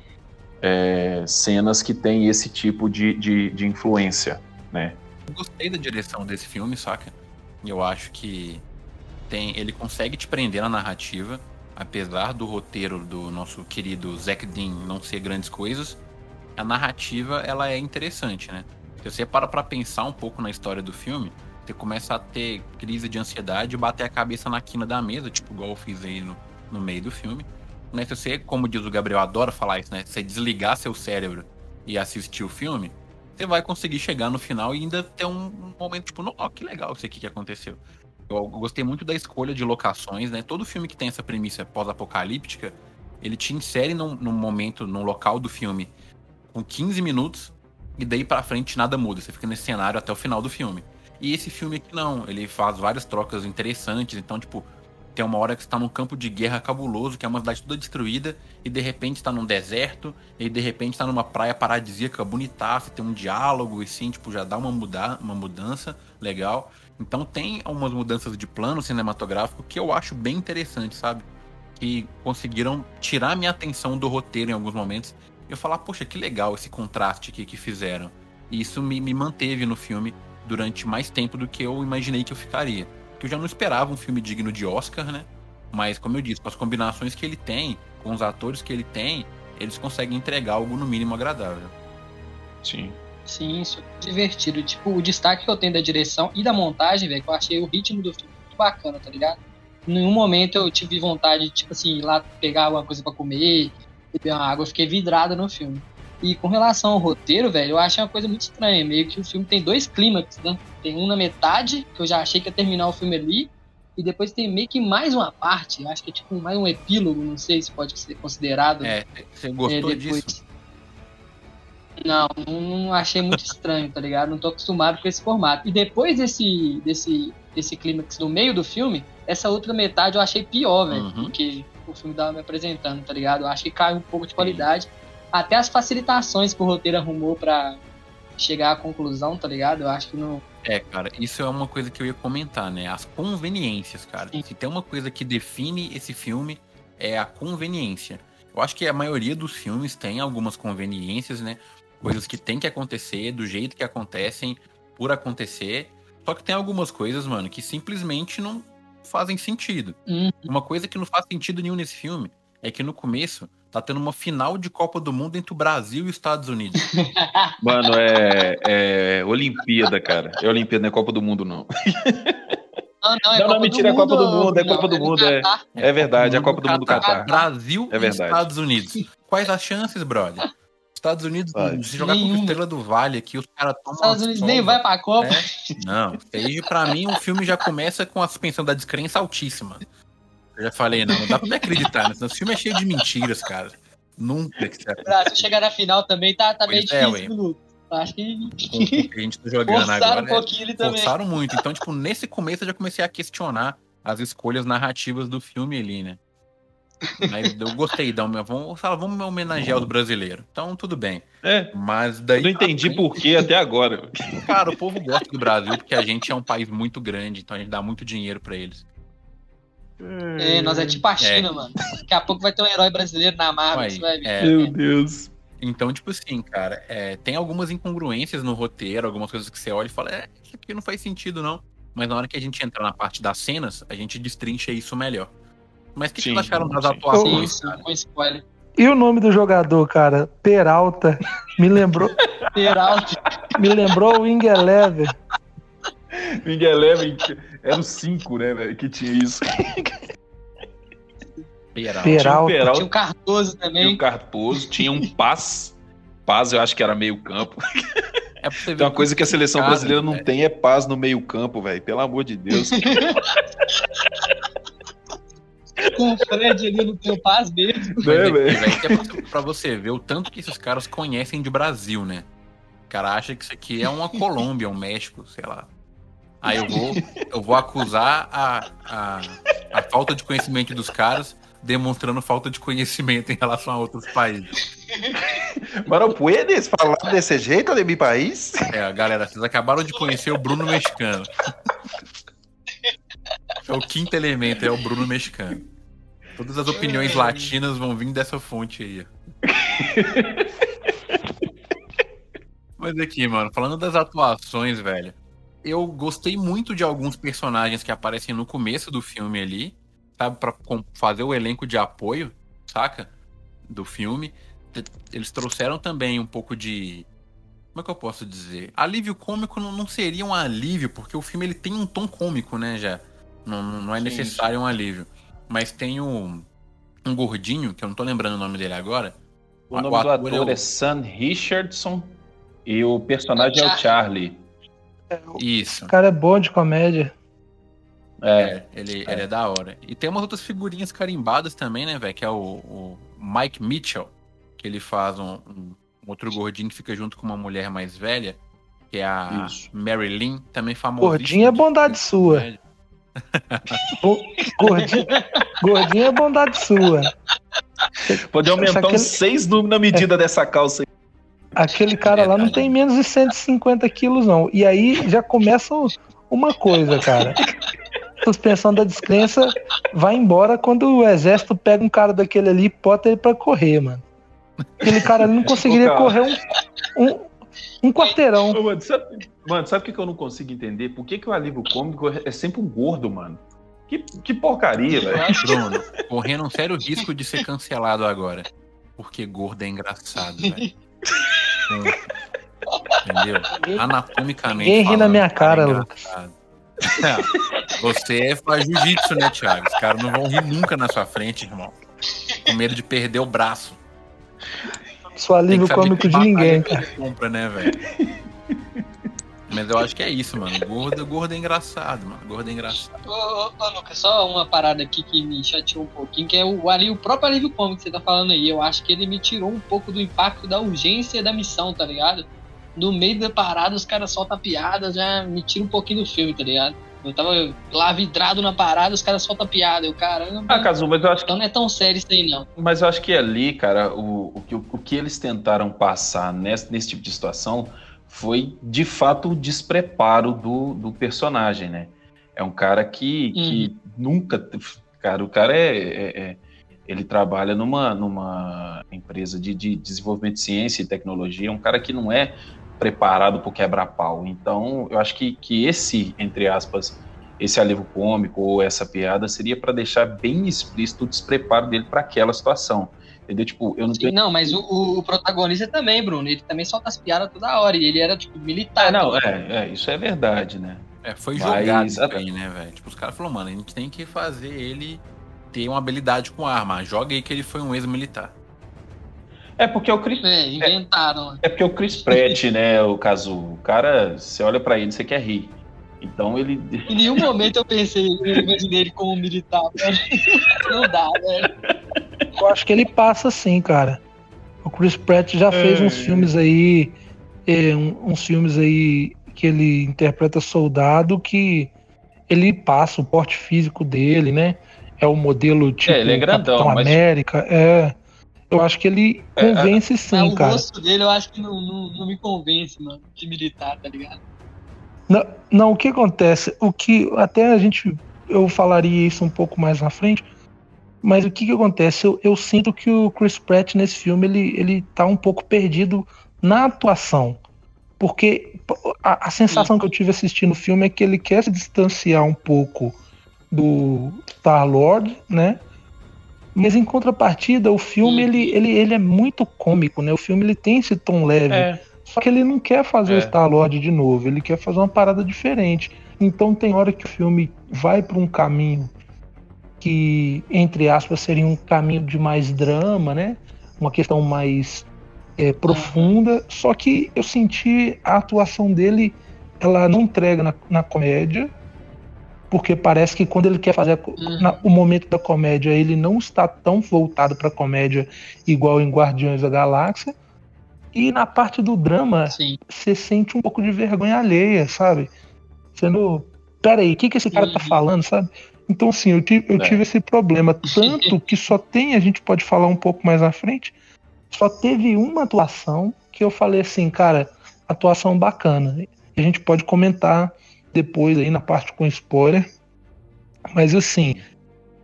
é, cenas que têm esse tipo de, de, de influência, né? Eu gostei da direção desse filme, saca? Eu acho que tem, ele consegue te prender na narrativa, apesar do roteiro do nosso querido Zack Dean não ser grandes coisas. A narrativa ela é interessante, né? Se você para pra pensar um pouco na história do filme, você começa a ter crise de ansiedade e bater a cabeça na quina da mesa, tipo igual eu fiz aí no, no meio do filme. Né? Se você, como diz o Gabriel, adora falar isso, né? Se você desligar seu cérebro e assistir o filme, você vai conseguir chegar no final e ainda ter um, momento tipo, ó, que legal isso aqui que aconteceu. Eu gostei muito da escolha de locações, né? Todo filme que tem essa premissa pós-apocalíptica, ele te insere num, num momento, num local do filme com 15 minutos e daí pra frente nada muda. Você fica nesse cenário até o final do filme. E esse filme aqui não, ele faz várias trocas interessantes, então, tipo, tem uma hora que você tá num campo de guerra cabuloso, que é uma cidade toda destruída, e de repente tá num deserto, e de repente tá numa praia paradisíaca bonitaça, tem um diálogo, e sim, tipo, já dá uma, muda uma mudança legal. Então tem umas mudanças de plano cinematográfico que eu acho bem interessante, sabe? Que conseguiram tirar minha atenção do roteiro em alguns momentos. E eu falar, poxa, que legal esse contraste aqui que fizeram. E isso me, me manteve no filme durante mais tempo do que eu imaginei que eu ficaria que eu já não esperava um filme digno de Oscar, né? Mas, como eu disse, com as combinações que ele tem, com os atores que ele tem, eles conseguem entregar algo no mínimo agradável. Sim. Sim, isso é divertido. Tipo, o destaque que eu tenho da direção e da montagem, velho, que eu achei o ritmo do filme muito bacana, tá ligado? Em nenhum momento eu tive vontade de, tipo assim, ir lá pegar alguma coisa para comer, beber uma água, eu fiquei vidrado no filme. E com relação ao roteiro, velho, eu achei uma coisa muito estranha. Meio que o filme tem dois clímax, né? Tem um na metade, que eu já achei que ia terminar o filme ali, e depois tem meio que mais uma parte, acho que é tipo mais um epílogo, não sei se pode ser considerado. É, você gostou é, depois- disso? Não, não achei muito estranho, tá ligado? Não tô acostumado com esse formato. E depois desse, desse, desse clímax no meio do filme, essa outra metade eu achei pior, velho, Uhum. do que o filme tava me apresentando, tá ligado? Eu acho que cai um pouco de qualidade. Até as facilitações que o roteiro arrumou pra chegar à conclusão, tá ligado? Eu acho que não. É, cara, isso é uma coisa que eu ia comentar, né? As conveniências, cara. Sim. Se tem uma coisa que define esse filme, é a conveniência. Eu acho que a maioria dos filmes tem algumas conveniências, né? Coisas que tem que acontecer, do jeito que acontecem, por acontecer. Só que tem algumas coisas, mano, que simplesmente não fazem sentido. Hum, Uma coisa que não faz sentido nenhum nesse filme é que no começo tá tendo uma final de Copa do Mundo entre o Brasil e os Estados Unidos. Mano, é, é Olimpíada, cara. É Olimpíada, não é Copa do Mundo, não. Não, não, é Não, não, Copa mentira, é Copa do Mundo, é não, Copa do no Mundo, é. É verdade, é a Copa do Mundo do Catar. Brasil É e verdade. Estados Unidos. Quais as chances, brother? Estados Unidos, Vai. se jogar com. Estrela do Vale aqui, os caras tomam. Estados Unidos sova. nem vai pra Copa. É. Não, desde pra mim o filme já começa com a suspensão da descrença altíssima. Eu já falei, não, não dá pra me acreditar. Né? Esse filme é cheio de mentiras, cara. Nunca que você O Brasil chegar na final também tá, tá meio é, difícil. Acho que o a gente tá jogando forçaram agora. um é- pouquinho ele também. forçaram muito. Então, tipo, nesse começo eu já comecei a questionar as escolhas narrativas do filme ali, né? Mas eu gostei, da vamos, fala, vamos homenagear os brasileiros. Então, tudo bem. É, Mas daí. eu não entendi por que até agora. Cara, o povo gosta do Brasil porque a gente é um país muito grande, então a gente dá muito dinheiro pra eles. É, nós é tipo a China, mano. Daqui a pouco vai ter um herói brasileiro na Marvel, Uai, você vai ver. é, Meu Deus. Então, tipo assim, cara, é, tem algumas incongruências no roteiro, algumas coisas que você olha e fala, é, isso aqui não faz sentido, não. Mas na hora que a gente entrar na parte das cenas, a gente destrincha isso melhor. Mas o que, que Sim, vocês acharam das atuações, Sim, com spoiler. E o nome do jogador, cara? Peralta. Me lembrou, Peralta. me lembrou o Wing Eleven. Wing Eleven era o 5, né, velho, que tinha isso. Peralta. Peralta. Tinha o Peralta, Tinha o Cardoso tinha o também. Carposo, tinha um Paz. Paz eu acho que era meio campo. É pra você ver Tem uma coisa que a seleção brasileira não velho. tem é paz no meio campo, velho. Pelo amor de Deus. Com o Fred ali no teu paz mesmo. Mas Né, é, velho? é pra, pra você ver o tanto que esses caras conhecem de Brasil, né? O cara acha que isso aqui é uma Colômbia, um México, sei lá. Aí eu vou, eu vou acusar a, a, a falta de conhecimento dos caras, demonstrando falta de conhecimento em relação a outros países. Mas não puedes falar desse jeito de meu país? É, galera, vocês acabaram de conhecer o Bruno Mexicano. É o quinto elemento, é o Bruno Mexicano. Todas as opiniões latinas vão vir dessa fonte aí. Mas aqui, mano, falando das atuações, velho, eu gostei muito de alguns personagens que aparecem no começo do filme ali, sabe, pra fazer o elenco de apoio, saca? Do filme. Eles trouxeram também um pouco de como é que eu posso dizer? Alívio cômico não seria um alívio, porque o filme ele tem um tom cômico, né, já. Não, não é Sim, necessário um alívio. Mas tem um, um gordinho, que eu não tô lembrando o nome dele agora. O O nome do ator ator é o- é Sam Richardson e o personagem é o Charlie. Isso. O cara é bom de comédia. É, É, ele, ele é da hora. E tem umas outras figurinhas carimbadas também, né, velho? Que é o, o Mike Mitchell, que ele faz um, um outro gordinho que fica junto com uma mulher mais velha, que é a Isso. Mary Lynn, também famosa. Gordinho é bondade sua. Bo- Gordinho, gordinho é bondade sua. Pode aumentar Aquele- uns seis números na medida dessa calça aí. Aquele cara lá não tem menos de 150 quilos, não. E aí já começa uma coisa, cara. Suspensão da descrença vai embora quando o exército pega um cara daquele ali e bota ele pra correr, mano. Aquele cara ali não conseguiria correr um, um, um quarteirão. Ô, Mano, sabe, mano, sabe o que eu não consigo entender? Por que, que o alívio cômico é sempre um gordo, mano? Que, que porcaria, velho. Bruno, correndo um sério risco de ser cancelado agora. Porque gordo é engraçado, velho. Entendeu? Anatomicamente. Ninguém ri na minha cara, é Lucas. É, Você faz jiu-jitsu, né, Thiago? Os caras não vão rir nunca na sua frente, irmão. Com medo de perder o braço. Sou alívio cômico que de ninguém, cara. compra, né, velho? Mas eu acho que é isso, mano. Gordo, gordo é engraçado, mano. Gordo é engraçado. Ô, ô, ô, Lucas, só uma parada aqui que me chateou um pouquinho, que é o, ali, o próprio alívio cômico que você tá falando aí. Eu acho que ele me tirou um pouco do impacto da urgência da missão, tá ligado? No meio da parada, os caras soltam piada, já me tira um pouquinho do filme, tá ligado? Eu tava lá vidrado na parada, os caras soltam piada. Eu, caramba, Ah, Cazu, mas eu acho que então não é tão sério isso aí, não. Mas eu acho que ali, cara, o, o, que, o que eles tentaram passar nesse, nesse tipo de situação foi, de fato, o despreparo do, do personagem, né? É um cara que, que nunca. Cara, o cara é. é- é- ele trabalha numa, numa empresa de, de desenvolvimento de ciência e tecnologia, é um cara que não é preparado para quebra-pau. Então, eu acho que, que esse, entre aspas, esse alívio cômico ou essa piada seria para deixar bem explícito o despreparo dele para aquela situação. Entendeu? Tipo, eu não Sim, tenho. não, mas o, o- protagonista também, Bruno. Ele também solta as piadas toda hora. E ele era, tipo, militar. Não, é, é, isso é verdade, né? É, foi Mas- jogado aí, né, velho? Tipo, os caras falaram, mano, a gente tem que fazer ele ter uma habilidade com arma. Joga aí que ele foi um ex-militar. É porque o Chris, É, inventaram. é porque o Chris Pratt, né, o caso, o cara, você olha pra ele, você quer rir. Então ele Em nenhum momento eu pensei, eu imaginei ele como militar. velho. Não dá, velho. Eu acho que ele passa sim, cara. O Chris Pratt já fez uns filmes aí, é, um- uns filmes aí que ele interpreta soldado que ele passa o porte físico dele, né? É o modelo tipo ele é grandão, Capitão mas- América. É, eu acho que ele É, convence Mas sim, o cara. rosto dele eu acho que não, não, não me convence, mano, de militar, tá ligado? Não, não, o que acontece? O que até a gente eu falaria isso um pouco mais na frente, mas o que que acontece? Eu, eu sinto que o Chris Pratt nesse filme ele ele tá um pouco perdido na atuação. Porque a, a sensação que eu tive assistindo o filme é que ele quer se distanciar um pouco do Star-Lord, né? Mas em contrapartida, o filme ele, ele, ele é muito cômico, né? O filme ele tem esse tom leve. É. Só que ele não quer fazer o É. Star-Lord de novo, ele quer fazer uma parada diferente. Então tem hora que o filme vai para um caminho que, entre aspas, seria um caminho de mais drama, né? Uma questão mais é, profunda. Só que eu senti a atuação dele, ela não entrega na, na comédia, porque parece que quando ele quer fazer a Uhum. na- o momento da comédia, ele não está tão voltado para comédia igual em Guardiões da Galáxia. E na parte do drama, Sim. você sente um pouco de vergonha alheia, sabe? Sendo. Peraí, o que, que esse cara tá Uhum. falando, sabe? Então, assim, eu, tive, eu É. tive esse problema. Tanto que só tem, a gente pode falar um pouco mais à frente, só teve uma atuação que eu falei assim, cara, atuação bacana. A gente pode comentar depois aí na parte com spoiler. Mas assim,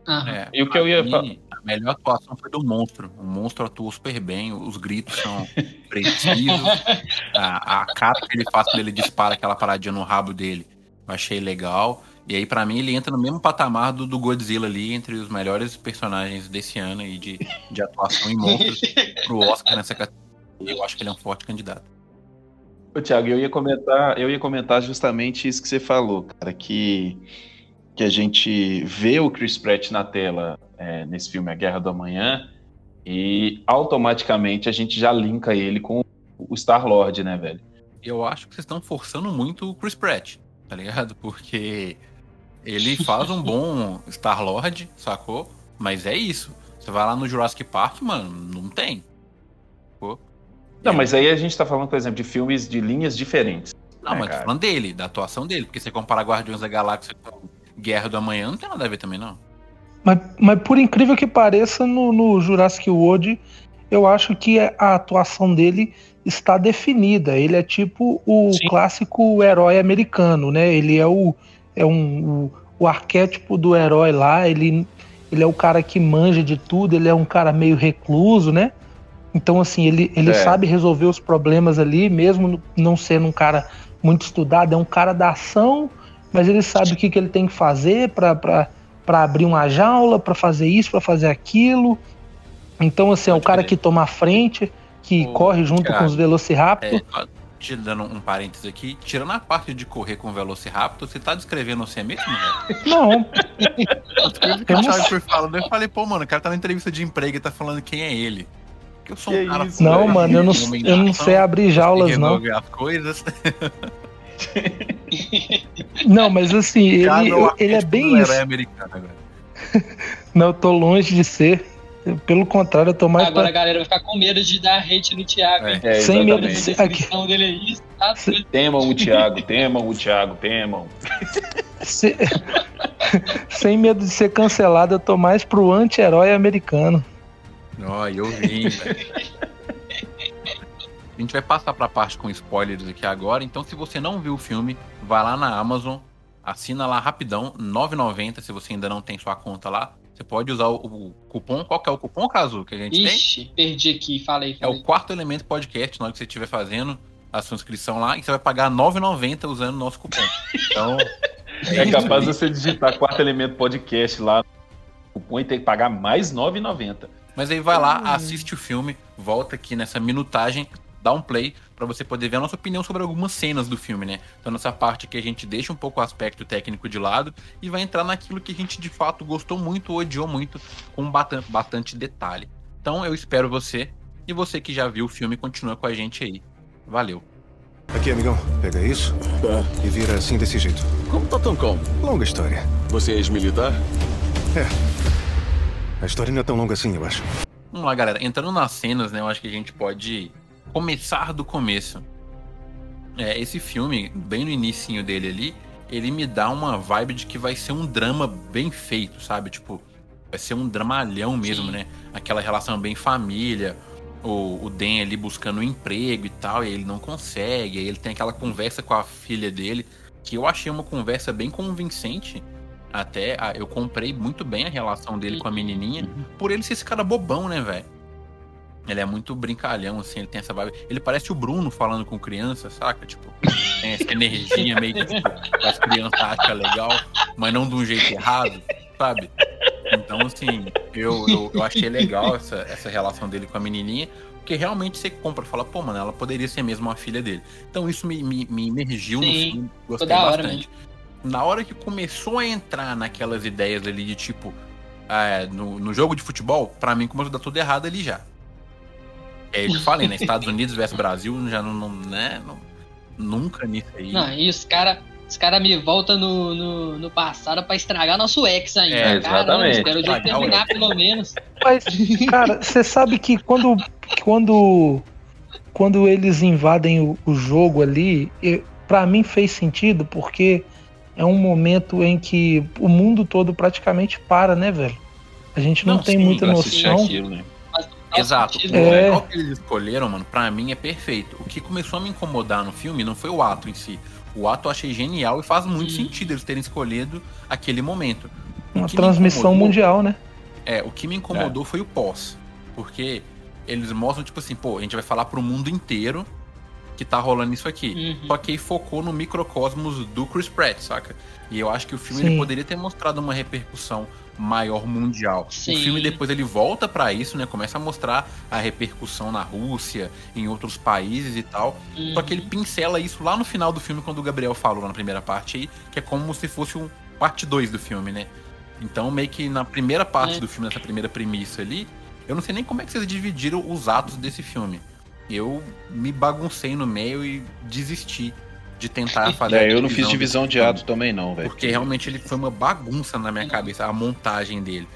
Aham. É, E o que eu ia mim, A melhor atuação foi do monstro. O monstro atuou super bem, os gritos são precisos. A, a cara que ele faz quando ele dispara aquela paradinha no rabo dele, eu achei legal. E aí, pra mim, ele entra no mesmo patamar do, do Godzilla ali, entre os melhores personagens desse ano e de, de atuação em monstros pro Oscar nessa categoria. Eu acho que ele é um forte candidato. Ô, Thiago, eu ia comentar, eu ia comentar justamente isso que você falou, cara, que, que a gente vê o Chris Pratt na tela é, nesse filme A Guerra do Amanhã e automaticamente a gente já linka ele com o Star-Lord, né, velho? Eu acho que vocês estão forçando muito o Chris Pratt, tá ligado? Porque ele faz um bom Star-Lord, sacou? Mas é isso. Você vai lá no Jurassic Park, mano, não tem. Sacou? Não, mas aí a gente tá falando, por exemplo, de filmes de linhas diferentes. Não, É, mas tô cara. falando dele, da atuação dele. Porque você compara Guardiões da Galáxia com Guerra do Amanhã, não tem nada a ver também, não. Mas, mas por incrível que pareça, no, no Jurassic World, eu acho que a atuação dele está definida. Ele é tipo o Sim. clássico herói americano, né? Ele é o, é um, o, o arquétipo do herói lá. Ele, ele é o cara que manja de tudo. Ele é um cara meio recluso, né? Então, assim, ele, ele É. sabe resolver os problemas ali, mesmo não sendo um cara muito estudado. É um cara da ação, mas ele sabe o que, que ele tem que fazer para para abrir uma jaula, para fazer isso, para fazer aquilo. Então, assim, é o cara que toma a frente, que Ô, corre junto Thiago, com os Velociraptor. É, te dando um parênteses aqui, tirando a parte de correr com o Velociraptor, você tá descrevendo você mesmo, velho? Não, Eu o não Thiago foi falando, eu falei, pô, mano, o cara tá na entrevista de emprego e tá falando quem é ele. Porque eu sou Que um cara isso, não, mano, eu não, eu não sei abrir jaulas, não. as coisas. Não, mas assim, ele, é ele é bem isso. herói americano agora. Não, eu tô longe de ser. Pelo contrário, eu tô mais Agora a pra... galera vai ficar com medo de dar hate no Thiago. É. É, Sem medo de ser- A aqui. dele é isso, tá? Se- Temam o Thiago, temam o Thiago, temam. se- Sem medo de ser cancelado, eu tô mais pro anti-herói americano. Ó, eu vim, velho. A gente vai passar pra parte com spoilers aqui agora. Então, se você não viu o filme, vai lá na Amazon, assina lá rapidão, R$ 9,90 se você ainda não tem sua conta lá. Você pode usar o, o cupom. Qual que é o cupom, Caso, que a gente tem? Ixi, perdi aqui, falei. É falei. o quarto elemento podcast, na hora que você estiver fazendo a sua inscrição lá, e você vai pagar R$ 9,90 usando o nosso cupom. Então, É capaz de você digitar quarto elemento podcast lá. O põe tem que pagar mais R$ 9,90. Mas aí vai lá, assiste o filme, volta aqui nessa minutagem, dá um play pra você poder ver a nossa opinião sobre algumas cenas do filme, né? Então nessa parte que a gente deixa um pouco o aspecto técnico de lado e vai entrar naquilo que a gente de fato gostou muito, odiou muito, com bastante, detalhe. Então eu espero você e você que já viu o filme continua com a gente aí. Valeu. Aqui, amigão. Pega isso e vira assim desse jeito. Como tá tão calmo? Longa história. Você é ex-militar? A história não é tão longa assim, eu acho. Vamos lá, galera. Entrando nas cenas, né? Eu acho que a gente pode começar do começo. É, esse filme, bem no inicinho dele ali, ele me dá uma vibe de que vai ser um drama bem feito, sabe? Tipo, vai ser um dramalhão mesmo, Sim. né? Aquela relação bem família, o, o Dan ali buscando um emprego e tal, e ele não consegue, aí ele tem aquela conversa com a filha dele, que eu achei uma conversa bem convincente. Até ah, eu comprei muito bem a relação dele com a menininha, por ele ser esse cara bobão, né, velho? Ele é muito brincalhão, assim, ele tem essa vibe. Ele parece o Bruno falando com criança, saca? Tipo, tem essa energia meio que tipo, as crianças acham legal, mas não de um jeito errado, sabe? Então, assim, eu, eu, eu achei legal essa, essa relação dele com a menininha, porque realmente você compra e fala, pô, mano, ela poderia ser mesmo uma filha dele. Então isso me, me, me emergiu no Sim, filme, gostei da hora bastante. Na hora que começou a entrar naquelas ideias ali de tipo, é, no, no jogo de futebol, pra mim começou a dar tudo errado ali já. É, eu falei, né? Estados Unidos versus Brasil, já não, não né? Não, nunca nisso aí. Não, e os caras os cara me voltam no, no, no passado pra estragar nosso ex ainda. É, Caramba, exatamente. espero o jogo Estragar o terminar pelo menos. Mas, cara, você sabe que quando, quando, quando eles invadem o, o jogo ali, pra mim fez sentido, porque é um momento em que o mundo todo praticamente para, né, velho? A gente não, Não, tem sim, muita noção. aquilo, né? Exato. O É. local que eles escolheram, mano, pra mim é perfeito. O que começou a me incomodar no filme não foi o ato em si. O ato eu achei genial e faz muito Sim. sentido eles terem escolhido aquele momento. O Uma transmissão mundial, né? É, o que me incomodou foi o pós. Porque eles mostram, tipo assim, pô, a gente vai falar pro mundo inteiro que tá rolando isso aqui. Uhum. Só que aí focou no microcosmos do Chris Pratt, saca? E eu acho que o filme Sim. ele poderia ter mostrado uma repercussão maior mundial. Sim. O filme depois ele volta pra isso, né? Começa a mostrar a repercussão na Rússia, em outros países e tal. Só que ele pincela isso lá no final do filme, quando o Gabriel falou na primeira parte aí, que é como se fosse um parte 2 do filme, né? Então, meio que na primeira parte É. do filme, nessa primeira premissa ali, eu não sei nem como é que vocês dividiram os atos desse filme. Eu me baguncei no meio e desisti de tentar fazer. É, eu não fiz divisão de ato também, não, velho. Porque realmente ele foi uma bagunça na minha cabeça, a montagem dele.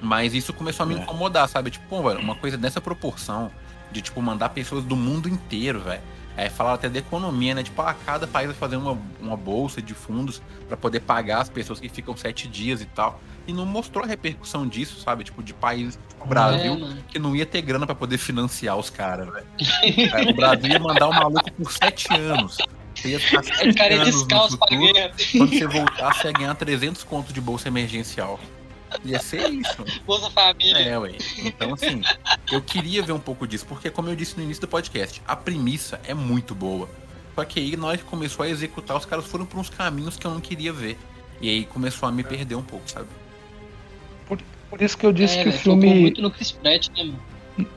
Mas isso começou a me É. incomodar, sabe? Tipo, pô, velho, uma coisa dessa proporção, de, tipo, mandar pessoas do mundo inteiro, velho. É, falar até da economia, né? Tipo, ah, cada país vai fazer uma, uma bolsa de fundos pra poder pagar as pessoas que ficam sete dias e tal. E não mostrou a repercussão disso, sabe? Tipo, de países tipo o Brasil, É, que não ia ter grana pra poder financiar os caras, velho. É, o Brasil ia mandar o maluco por sete anos. Você ia ficar sete cara é anos no descalço pra futuro, quando você voltar, você ia ganhar 300 contos de bolsa emergencial. Ia ser isso. Bolsa Família. É, ué. Então, assim, eu queria ver um pouco disso, porque, como eu disse no início do podcast, a premissa é muito boa. Só que aí, na hora que começou a executar, os caras foram por uns caminhos que eu não queria ver. E aí começou a me perder um pouco, sabe? Por isso que eu disse é, que o filme. muito no Chris Pratt, né, mano?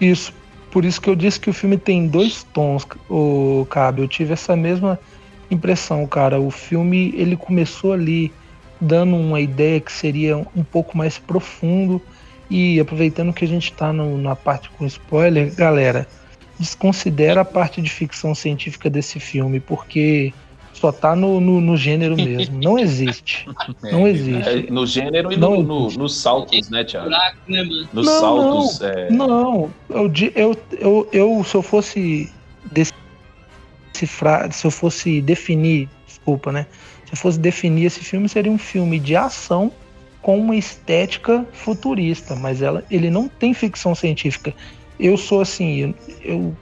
Isso. Por isso que eu disse que o filme tem dois tons, o Cabe. Eu tive essa mesma impressão, cara. O filme ele começou ali dando uma ideia que seria um pouco mais profundo e aproveitando que a gente tá no- na parte com spoiler, galera, desconsidera a parte de ficção científica desse filme porque só tá no, no, no gênero mesmo. Não existe. É, Não existe. É, no gênero e Não no, no- nos saltos, né, Thiago? Né? Nos Não, saltos. é, Não, eu, eu, eu, eu se eu fosse decifrar, se eu fosse definir, desculpa, né? Se fosse definir esse filme, seria um filme de ação com uma estética futurista, mas ela, ele não tem ficção científica. Eu sou assim, eu, eu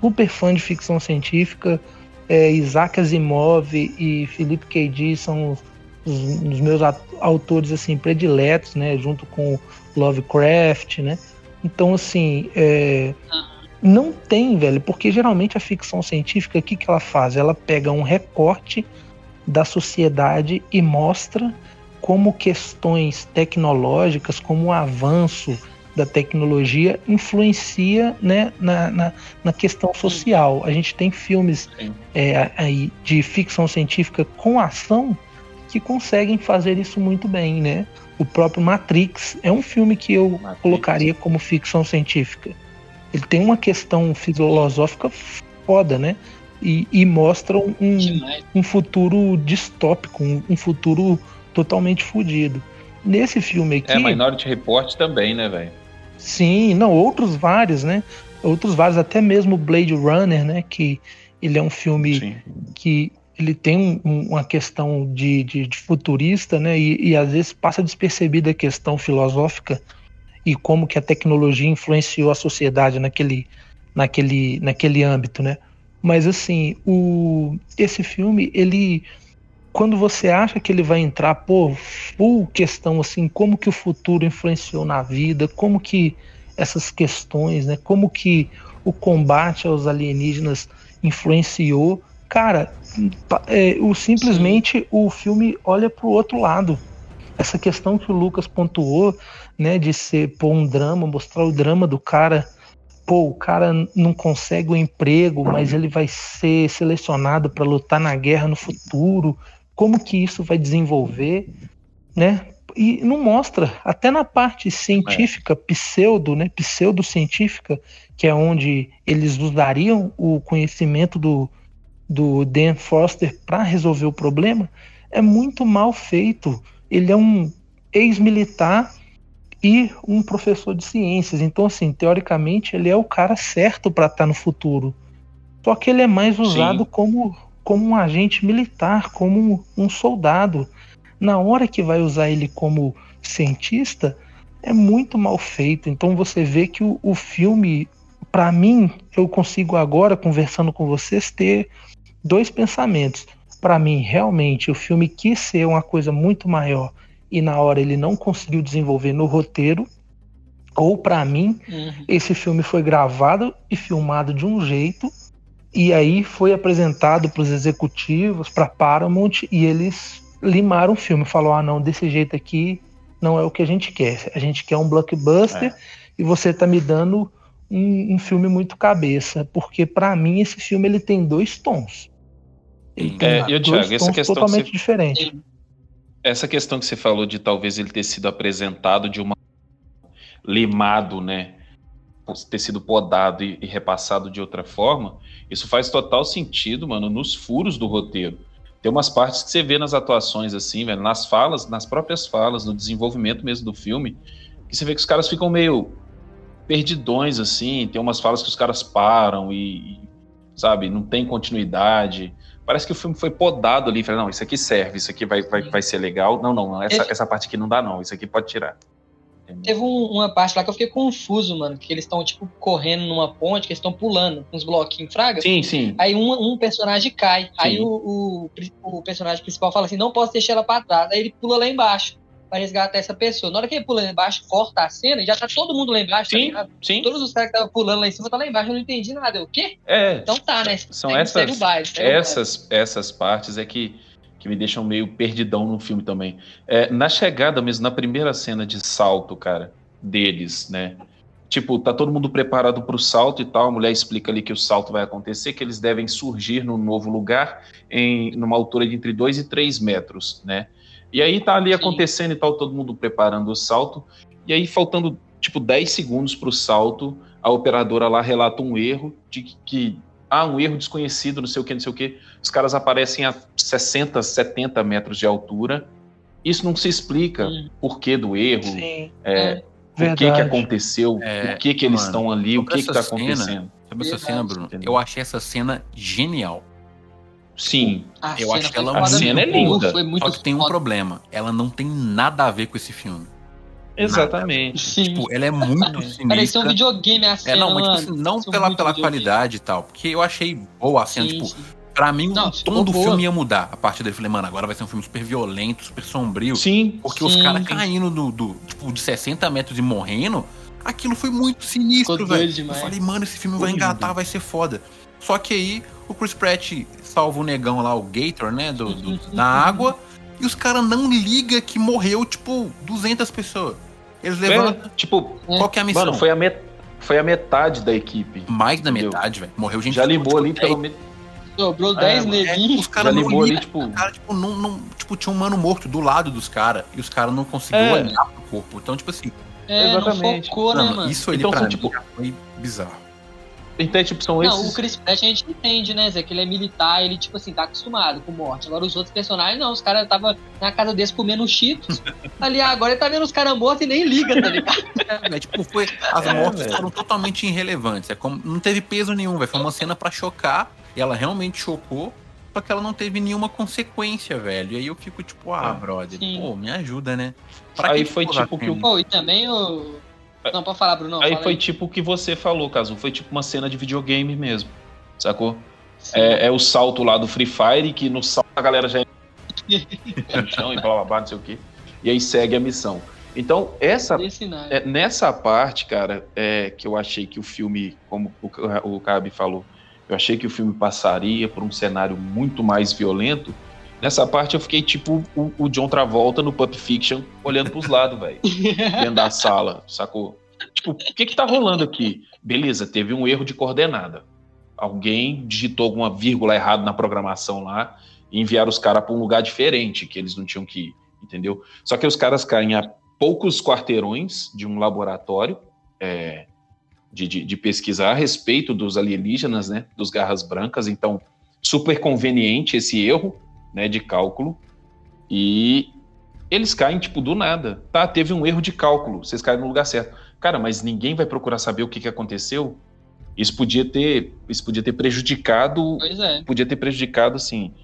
super fã de ficção científica. É, Isaac Asimov e Philip K. Dick são os, os- os meus autores assim prediletos, né? Junto com Lovecraft, né? Então, assim, é, não tem, velho, porque geralmente a ficção científica, o que, que ela faz? Ela pega um recorte da sociedade e mostra como questões tecnológicas, como o avanço da tecnologia influencia né, na, na, na questão social. A gente tem filmes é, aí de ficção científica com ação que conseguem fazer isso muito bem, né? O próprio Matrix é um filme que eu Matrix. colocaria como ficção científica. Ele tem uma questão filosófica foda, né? E, e mostra um, um futuro distópico, um, um futuro totalmente fodido. Nesse filme aqui. é Minority Report também, né, velho? Sim, não, outros vários, né? Outros vários, até mesmo Blade Runner, né? Que ele é um filme Sim. que ele tem um- uma questão de, de- de futurista, né? E, e às vezes passa despercebida a questão filosófica e como que a tecnologia influenciou a sociedade naquele, naquele, naquele âmbito, né? Mas assim, o, esse filme, ele quando você acha que ele vai entrar, pô, full questão assim, como que o futuro influenciou na vida, como que essas questões, né? Como que o combate aos alienígenas influenciou. Cara, é, o, simplesmente o filme olha para o outro lado. Essa questão que o Lucas pontuou, né, de ser pôr um drama, mostrar o drama do cara. Pô, o cara não consegue o um emprego, mas ele vai ser selecionado para lutar na guerra no futuro. Como que isso vai desenvolver, né? E não mostra, até na parte científica, é. pseudo, né, pseudocientífica, que é onde eles usariam o conhecimento do, do Dan Foster para resolver o problema, é muito mal feito. Ele é um ex-militar e um professor de ciências. Então, assim, teoricamente, ele é o cara certo para estar tá no futuro. Só que ele é mais usado como, como um agente militar, como um soldado. Na hora que vai usar ele como cientista, é muito mal feito. Então você vê que o, o filme para mim, eu consigo agora, conversando com vocês, ter dois pensamentos. Para mim, realmente, o filme quis ser uma coisa muito maior e na hora ele não conseguiu desenvolver no roteiro. Ou para mim, uhum. esse filme foi gravado e filmado de um jeito e aí foi apresentado para os executivos, para Paramount e eles limaram o filme. Falou: ah, não, desse jeito aqui não é o que a gente quer. A gente quer um blockbuster é. e você está me dando um, um filme muito cabeça, porque para mim esse filme ele tem dois tons. Ele tem é, dois Thiago, tons essa totalmente você, diferentes. Essa questão que você falou de talvez ele ter sido apresentado de uma limado, né? ter sido podado e, e, repassado de outra forma, isso faz total sentido, mano, nos furos do roteiro. Tem umas partes que você vê nas atuações, assim, velho, nas falas, nas próprias falas, no desenvolvimento mesmo do filme, que você vê que os caras ficam meio perdidões, assim. Tem umas falas que os caras param e, sabe, não tem continuidade. Parece que o filme foi podado ali. Falei, não, isso aqui serve, isso aqui vai, vai, vai ser legal. Não, não, essa, essa parte aqui não dá, não. Isso aqui pode tirar. Teve um, uma parte lá que eu fiquei confuso, mano. Que eles estão, tipo, correndo numa ponte, que eles estão pulando uns bloquinhos fraga. Sim, sim. Aí um, um personagem cai. Sim. Aí o, o, o, personagem principal fala assim: não posso deixar ela pra trás. Aí ele pula lá embaixo para resgatar essa pessoa. Na hora que ele pula lá embaixo, corta a cena e já tá todo mundo lá embaixo. Tá sim, tá sim. Todos os caras que estavam pulando lá em cima tá lá embaixo, eu não entendi nada. Eu, o quê? É. Então tá, né? São segue, essas, segue baile, essas, essas partes é que, que me deixam meio perdidão no filme também. É, na chegada mesmo, na primeira cena de salto, cara, deles, né? Tipo, tá todo mundo preparado para o salto e tal. A mulher explica ali que o salto vai acontecer, que eles devem surgir num novo lugar, em numa altura de entre 2 e 3 metros, né? E aí tá ali Sim. acontecendo e tal, todo mundo preparando o salto. E aí, faltando tipo 10 segundos para o salto, a operadora lá relata um erro de que, que ah, um erro desconhecido, não sei o que, não sei o que. Os caras aparecem a 60, 70 metros de altura. Isso não se explica Sim. por que do erro. Sim. É, é. que que aconteceu, é, que que eles mano, estão ali, o que que tá acontecendo. Sabe essa cena, Bruno? Eu achei essa cena genial. Sim. A eu acho que ela a cena é linda. Foi muito Só que tem um problema. Ela não tem nada a ver com esse filme. Exatamente. Sim. Tipo, ela é muito sinistra. Parecia um videogame a cena, é, não, mas, tipo, assim, não pela, pela qualidade e tal. Porque eu achei boa a cena, sim, tipo... Sim. Pra mim, não, o tom do boa. filme ia mudar. A partir dele, eu falei, mano, agora vai ser um filme super violento, super sombrio. Sim. Porque sim, os caras caindo do, do, tipo, de 60 metros e morrendo, aquilo foi muito sinistro, velho. Eu falei, mano, esse filme vai engatar, vai ser foda. Só que aí o Chris Pratt salva o negão lá, o Gator, né, do, do da água, e os caras não ligam que morreu, tipo, 200 pessoas. Eles levantam. É, tipo, qual que é a missão? Mano, foi a, met foi a metade da equipe. Mais da entendeu? metade, velho. Morreu gente. Já limou ali pelo menos. Sobrou 10 é, neguinhos. É, os caras não ligam. Ali, tipo... Cara, tipo, não, não, tipo, tinha um mano morto do lado dos caras. E os caras não conseguiram é. olhar pro corpo. Então, tipo assim. É, Exatamente. Focou, né, mano? Isso ali então, pra tipo... foi bizarro. Então, tipo, são não, o Chris Pratt a gente entende, né, Zé? Que ele é militar, ele, tipo assim, tá acostumado com morte. Agora os outros personagens, não, os caras tava na casa desse comendo cheetos. ali, ah, agora ele tá vendo os caras mortos e nem liga, tá ligado? É, tipo, foi, as é, mortes foram totalmente irrelevantes. É como, não teve peso nenhum, velho. Foi uma cena para chocar, e ela realmente chocou, só que ela não teve nenhuma consequência, velho. E aí eu fico, tipo, ah, ah brother, sim. pô, me ajuda, né? Pra aí foi tipo que o. Pô, e também o. Não, pode falar, Bruno. Aí foi aí. tipo o que você falou, Caso. Foi tipo uma cena de videogame mesmo. Sacou? É, é, o salto lá do Free Fire, que no salto a galera já é no chão e blá blá blá, não sei o quê. E aí segue a missão. Então, essa é, nessa parte, cara, é que eu achei que o filme, como o, o Cabe falou, eu achei que o filme passaria por um cenário muito mais violento. Nessa parte eu fiquei tipo o, o John Travolta no Pulp Fiction, olhando pros lados, velho, dentro da sala, sacou? Tipo, o que que tá rolando aqui? Beleza, teve um erro de coordenada. Alguém digitou alguma vírgula errada na programação lá e enviaram os caras para um lugar diferente que eles não tinham que ir, entendeu? Só que os caras caem a poucos quarteirões de um laboratório é, de, de, de pesquisar a respeito dos alienígenas, né, dos garras brancas. Então, super conveniente esse erro né, de cálculo. E eles caem, tipo, do nada. Tá, teve um erro de cálculo, vocês caem no lugar certo. Cara, mas ninguém vai procurar saber o que, que aconteceu. Isso podia ter, isso podia ter prejudicado Pois é. podia ter prejudicado, assim,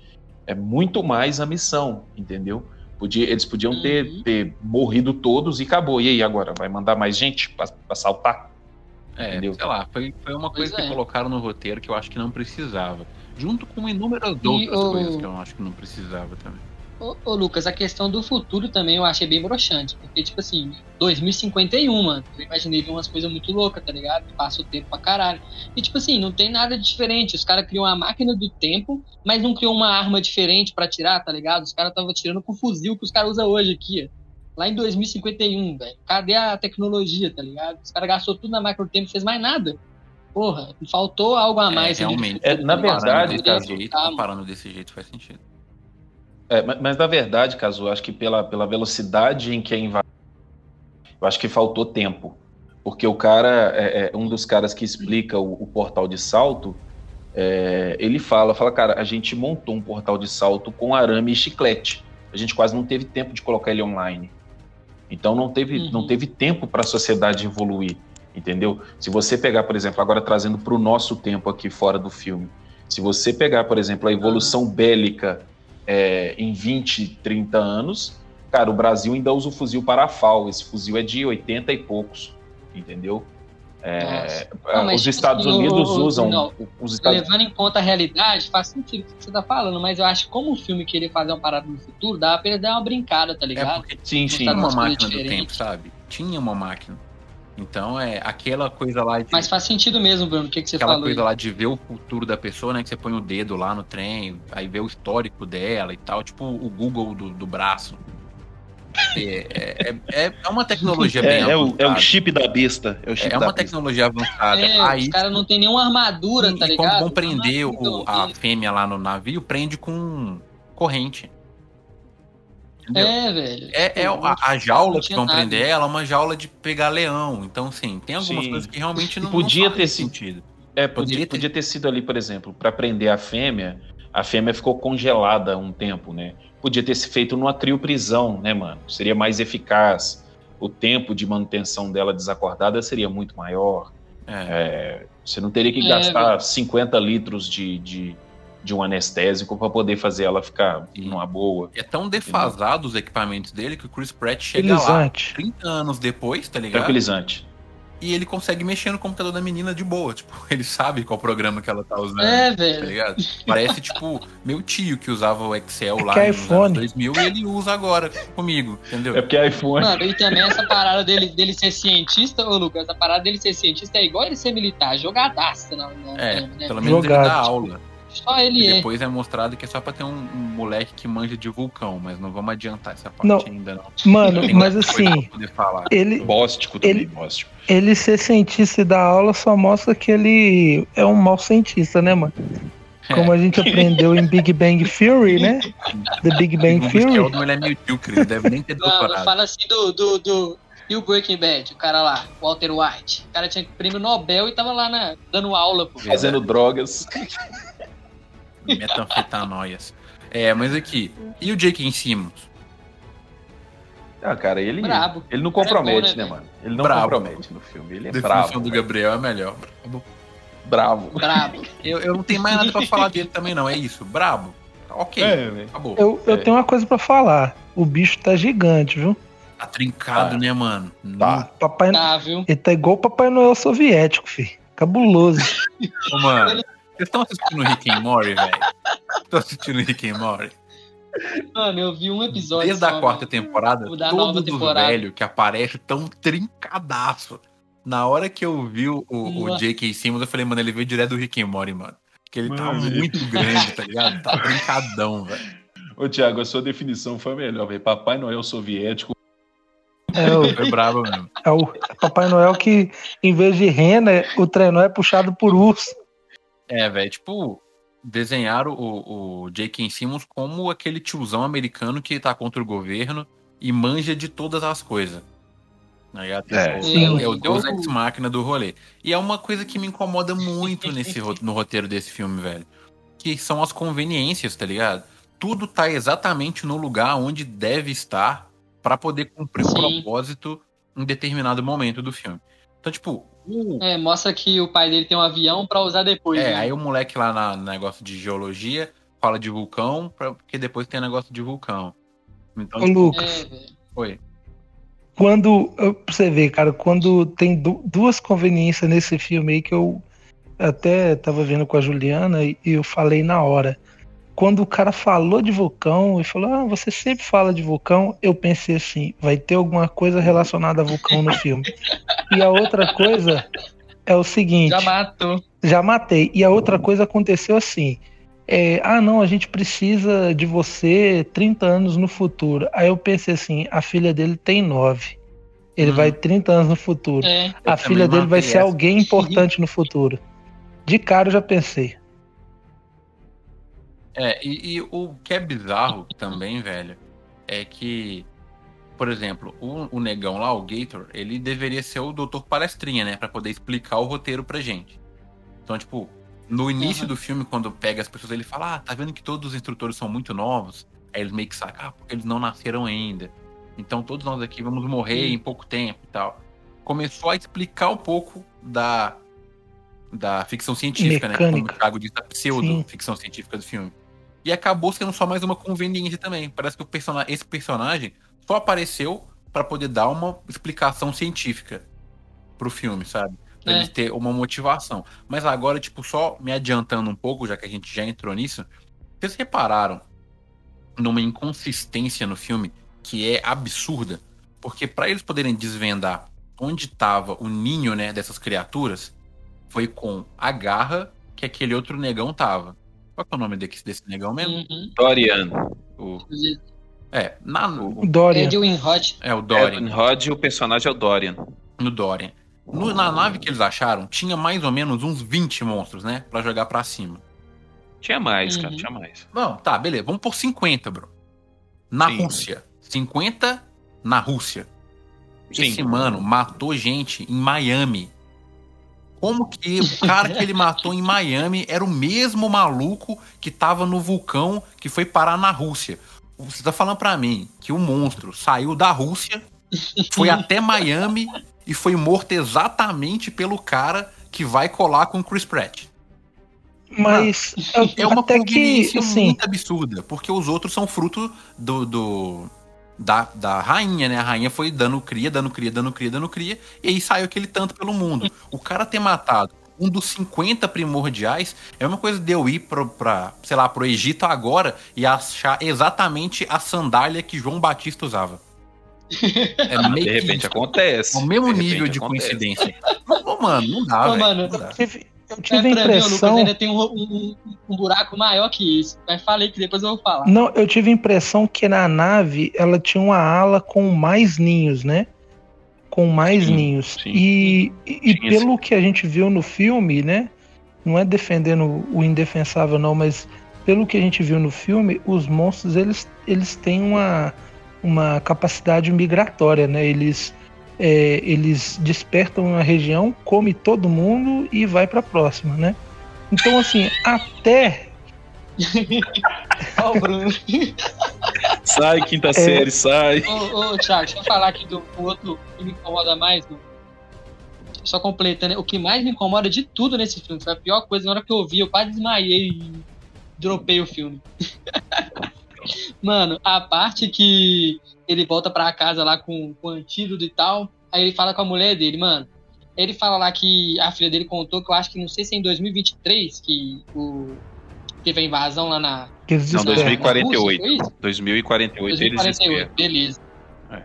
é muito mais a missão, entendeu? Podia, eles podiam ter, Uhum. ter morrido todos e acabou. E aí agora? Vai mandar mais gente pra, pra saltar? É, Entendeu? sei lá, foi, foi uma Pois coisa que é. colocaram no roteiro que eu acho que não precisava. Junto com inúmeras E outras o- coisas que eu acho que não precisava também. Ô, ô, Lucas, a questão do futuro também eu achei bem broxante. Porque, tipo assim, 2051, mano. Eu imaginei ver umas coisas muito loucas, tá ligado? Passa o tempo pra caralho. E, tipo assim, não tem nada de diferente. Os caras criam uma máquina do tempo, mas não criou uma arma diferente pra atirar, tá ligado? Os caras estavam atirando com o fuzil que os caras usam hoje aqui, ó. Lá em 2051, velho. Cadê a tecnologia, tá ligado? Os caras gastou tudo na máquina do tempo e fez mais nada. Porra, faltou algo a mais. é, ali de realmente. É, na verdade, voltar, mano. comparando desse jeito faz sentido. É, mas, mas na verdade, Caso, acho que pela, pela velocidade em que é invadido, eu acho que faltou tempo. Porque o cara, é, é, um dos caras que explica o, o portal de salto, é, ele fala, fala, cara, a gente montou um portal de salto com arame e chiclete. A gente quase não teve tempo de colocar ele online. Então não teve, Uhum. não teve tempo para a sociedade evoluir, entendeu? Se você pegar, por exemplo, agora trazendo para o nosso tempo aqui fora do filme, se você pegar, por exemplo, a evolução bélica é, em 20, 30 anos, cara, o Brasil ainda usa o fuzil Parafal. Esse fuzil é de 80 e poucos, entendeu? É, Nossa. Não, os Estados assim, Unidos o- usam. não, os Estados Levando em conta a realidade, faz sentido o que você tá falando, mas eu acho que como o filme queria fazer uma parada no futuro, dava pra ele dar uma brincada, tá É ligado? porque Sim, sim. tinha uma máquina do tempo, sabe? Tinha uma máquina. Então é aquela coisa lá de. Mas faz sentido mesmo, Bruno, o que, que você aquela falou coisa aí? lá de ver o futuro da pessoa, né? Que você põe o dedo lá no trem, aí vê o histórico dela e tal, tipo o Google do, do braço. É, é, é, é uma tecnologia bem É, é, o, é o avançada. chip da besta. É o chip É uma tecnologia avançada. É, aí os caras não tem nenhuma armadura, e, tá e ligado? como vão prender o, a armadura, fêmea lá no navio, prende com corrente. Entendeu? É, velho. É, é Tipo, a, a jaula que vão nada. prender ela é uma jaula de pegar leão. Então, sim, tem algumas Sim. coisas que realmente não, Podia não ter sentido. É, Poderia podia, ter- podia ter sido ali, por exemplo, para prender a fêmea. A fêmea ficou congelada um tempo, né? Podia ter se feito numa crioprisão, né, mano? Seria mais eficaz. O tempo de manutenção dela desacordada seria muito maior. É. É, você não teria que É, gastar 50 litros de, de, de um anestésico para poder fazer ela ficar Sim. numa boa. É tão defasado os equipamentos dele que o Chris Pratt chega lá Elisante. 30 anos depois, tá ligado? Tranquilizante. E ele consegue mexer no computador da menina de boa. Tipo, ele sabe qual programa que ela tá usando. É, Tá velho. ligado? Parece, tipo, meu tio que usava o Excel É lá que é nos iPhone. anos 2000 e ele usa agora comigo, entendeu? É porque é iPhone. Mano, e também essa parada dele, dele ser cientista, ô Lucas, a parada dele ser cientista é igual ele ser militar, jogadaça na, na É, né? pelo menos ele Jogado, dá tipo, aula. Só ele E é. depois é mostrado que é só pra ter um, um moleque que manja de vulcão, mas não vamos adiantar essa parte Não. ainda não. Mano, mas assim, pra poder falar. ele, Bóstico também, Ele- bóstico. ele ser cientista e dar aula só mostra que ele é um mau cientista, né, mano? Como a gente aprendeu em Big Bang Theory, né? The Big Bang o Theory. Ele é medíocre, ele deve nem ter Não, doutorado. fala assim do, do, do. E o Breaking Bad, o cara lá, Walter White. O cara tinha prêmio Nobel e tava lá na, dando aula, pô. Fazendo drogas. Metanfetanoias. É, mas aqui, e o Jake Simmons? Ah, cara, ele, Brabo. ele não Cara é bom, compromete, né, né, mano? Ele não Brabo. compromete no filme. Ele é definição bravo. do velho. Gabriel é melhor. Brabo. Bravo. Brabo. Eu, eu não tenho mais nada pra falar dele também, não. É isso. Brabo. Ok. velho. Acabou. Eu, eu É. tenho uma coisa pra falar. O bicho tá gigante, viu? Tá trincado, Tá. né, mano? Tá. Papai, Tá, viu? Ele tá igual o Papai Noel soviético, filho. Cabuloso. Ô, mano, vocês estão assistindo Rick and Morty, velho? Estão assistindo Rick and Morty? Mano, eu vi um episódio. Desde só, a quarta mano. temporada, O da temporada. velhos que aparecem tão trincadaço. Na hora que eu vi o, o Nossa. J.K. Simmons, eu falei, mano, ele veio direto do Rick and Morty, mano. Porque ele tá Mano, ele- muito grande, tá ligado? Tá brincadão, velho. Ô, Thiago, a sua definição foi melhor, velho. Papai Noel soviético. É o, Foi bravo mesmo. é o Papai Noel que, em vez de rena, o trenó é puxado por urso. É, velho, tipo, desenharam o, o J.K. Simmons como aquele tiozão americano que tá contra o governo e manja de todas as coisas. Tá ligado? É. Tipo, Sim. é o deus Igual- ex-máquina do rolê. E é uma coisa que me incomoda muito nesse, no roteiro desse filme, velho. Que são as conveniências, tá ligado? Tudo tá exatamente no lugar onde deve estar pra poder cumprir o Sim. propósito em determinado momento do filme. Então, tipo, É, mostra que o pai dele tem um avião pra usar depois. é, né? aí o moleque lá na- no negócio de geologia fala de vulcão, pra- porque depois tem negócio de vulcão. Então, Ô, Lucas, É, foi. quando. Pra você ver, cara, quando tem du- duas conveniências nesse filme aí que eu até tava vendo com a Juliana e e eu falei na hora. Quando o cara falou de vulcão e falou, ah, você sempre fala de vulcão, eu pensei assim, vai ter alguma coisa relacionada a vulcão no filme. E a outra coisa é o seguinte. Já matou. Já matei. E a outra coisa aconteceu assim. é, ah, não, a gente precisa de você 30 anos no futuro. Aí eu pensei assim, a filha dele tem 9. Ele Hum. vai 30 anos no futuro. É. A filha dele vai ser essa. alguém importante no futuro. De cara eu já pensei. É, e, e o que é bizarro também, velho, é que, por exemplo, o, o negão lá, o Gator, ele deveria ser o doutor palestrinha, né? Pra poder explicar o roteiro pra gente. Então, tipo, no início Aham. do filme, quando pega as pessoas, ele fala, ah, tá vendo que todos os instrutores são muito novos? Aí eles meio que sacam, ah, porque eles não nasceram ainda. Então todos nós aqui vamos morrer em pouco tempo e tal. Começou a explicar um pouco da, da ficção científica, né? Como o Mecânica. Thiago disse, da pseudo-ficção científica do filme. E acabou sendo só mais uma conveniência também. Parece que o persona esse personagem só apareceu pra poder dar uma explicação científica pro filme, sabe? Pra É. eles ter uma motivação. Mas agora, tipo, só me adiantando um pouco, já que a gente já entrou nisso, vocês repararam numa inconsistência no filme que é absurda? Porque pra eles poderem desvendar onde estava o ninho, né, dessas criaturas, foi com a garra que aquele outro negão tava. Qual que é o nome desse, desse negão mesmo? Uhum. Dorian. O, é, na, O Dorian. Edwin Hodge. é o Dorian. Edwin Rod e o personagem é o Dorian. no Dorian. No- na nave que eles acharam, tinha mais ou menos uns 20 monstros, né? Pra jogar pra cima. Tinha mais, Uhum. cara, tinha mais. Não, tá, beleza. Vamos por 50, bro. Na Sim. Rússia. 50 na Rússia. Sim. Esse mano matou gente em Miami. Como que o cara que ele matou em Miami era o mesmo maluco que tava no vulcão que foi parar na Rússia? Você tá falando pra mim que o monstro saiu da Rússia, foi até Miami e foi morto exatamente pelo cara que vai colar com o Chris Pratt. Mas É uma até que, assim, muito absurda, porque os outros são fruto do, do- da, da rainha, né? A rainha foi dando cria, dando cria, dando cria, dando cria, e aí saiu aquele tanto pelo mundo. O cara ter matado um dos 50 primordiais é uma coisa de eu ir pro, pra, sei lá, pro Egito agora e achar exatamente a sandália que João Batista usava. É meio De repente isso. acontece. É o mesmo De nível de acontece. coincidência. Não, não, mano, não dá, Ô, velho. mano, não dá. Eu tive, É a mim, Lucas, impressão. ainda tem um, um- um buraco maior que isso. Mas falei que depois eu vou falar. Não, eu tive a impressão que na nave ela tinha uma ala com mais ninhos, né? Com mais Sim, ninhos. sim. E, e- e Tinha pelo que a gente viu no filme, né? Não é defendendo o indefensável, não, mas pelo que a gente viu no filme, os monstros eles, eles têm uma, uma capacidade migratória, né? Eles, é, eles despertam a região, come todo mundo e vai pra próxima, né? Então, assim, até Ó, o Bruno. Sai, É. quinta série, sai. Ô, ô, Thiago, deixa eu falar aqui do outro que me incomoda mais. do- Só completando, o que mais me incomoda de tudo nesse filme, foi a pior coisa, na hora que eu vi, eu quase desmaiei e dropei o filme. Mano, a parte que ele volta pra casa lá com, com o antídoto e tal, aí ele fala com a mulher dele, mano. Ele fala lá que a filha dele contou que eu acho que não sei se é em 2023 que o teve a invasão lá na. Que eles Não, disseram. 2048. Na Rússia, foi isso? 2048 eles 2048, beleza. É.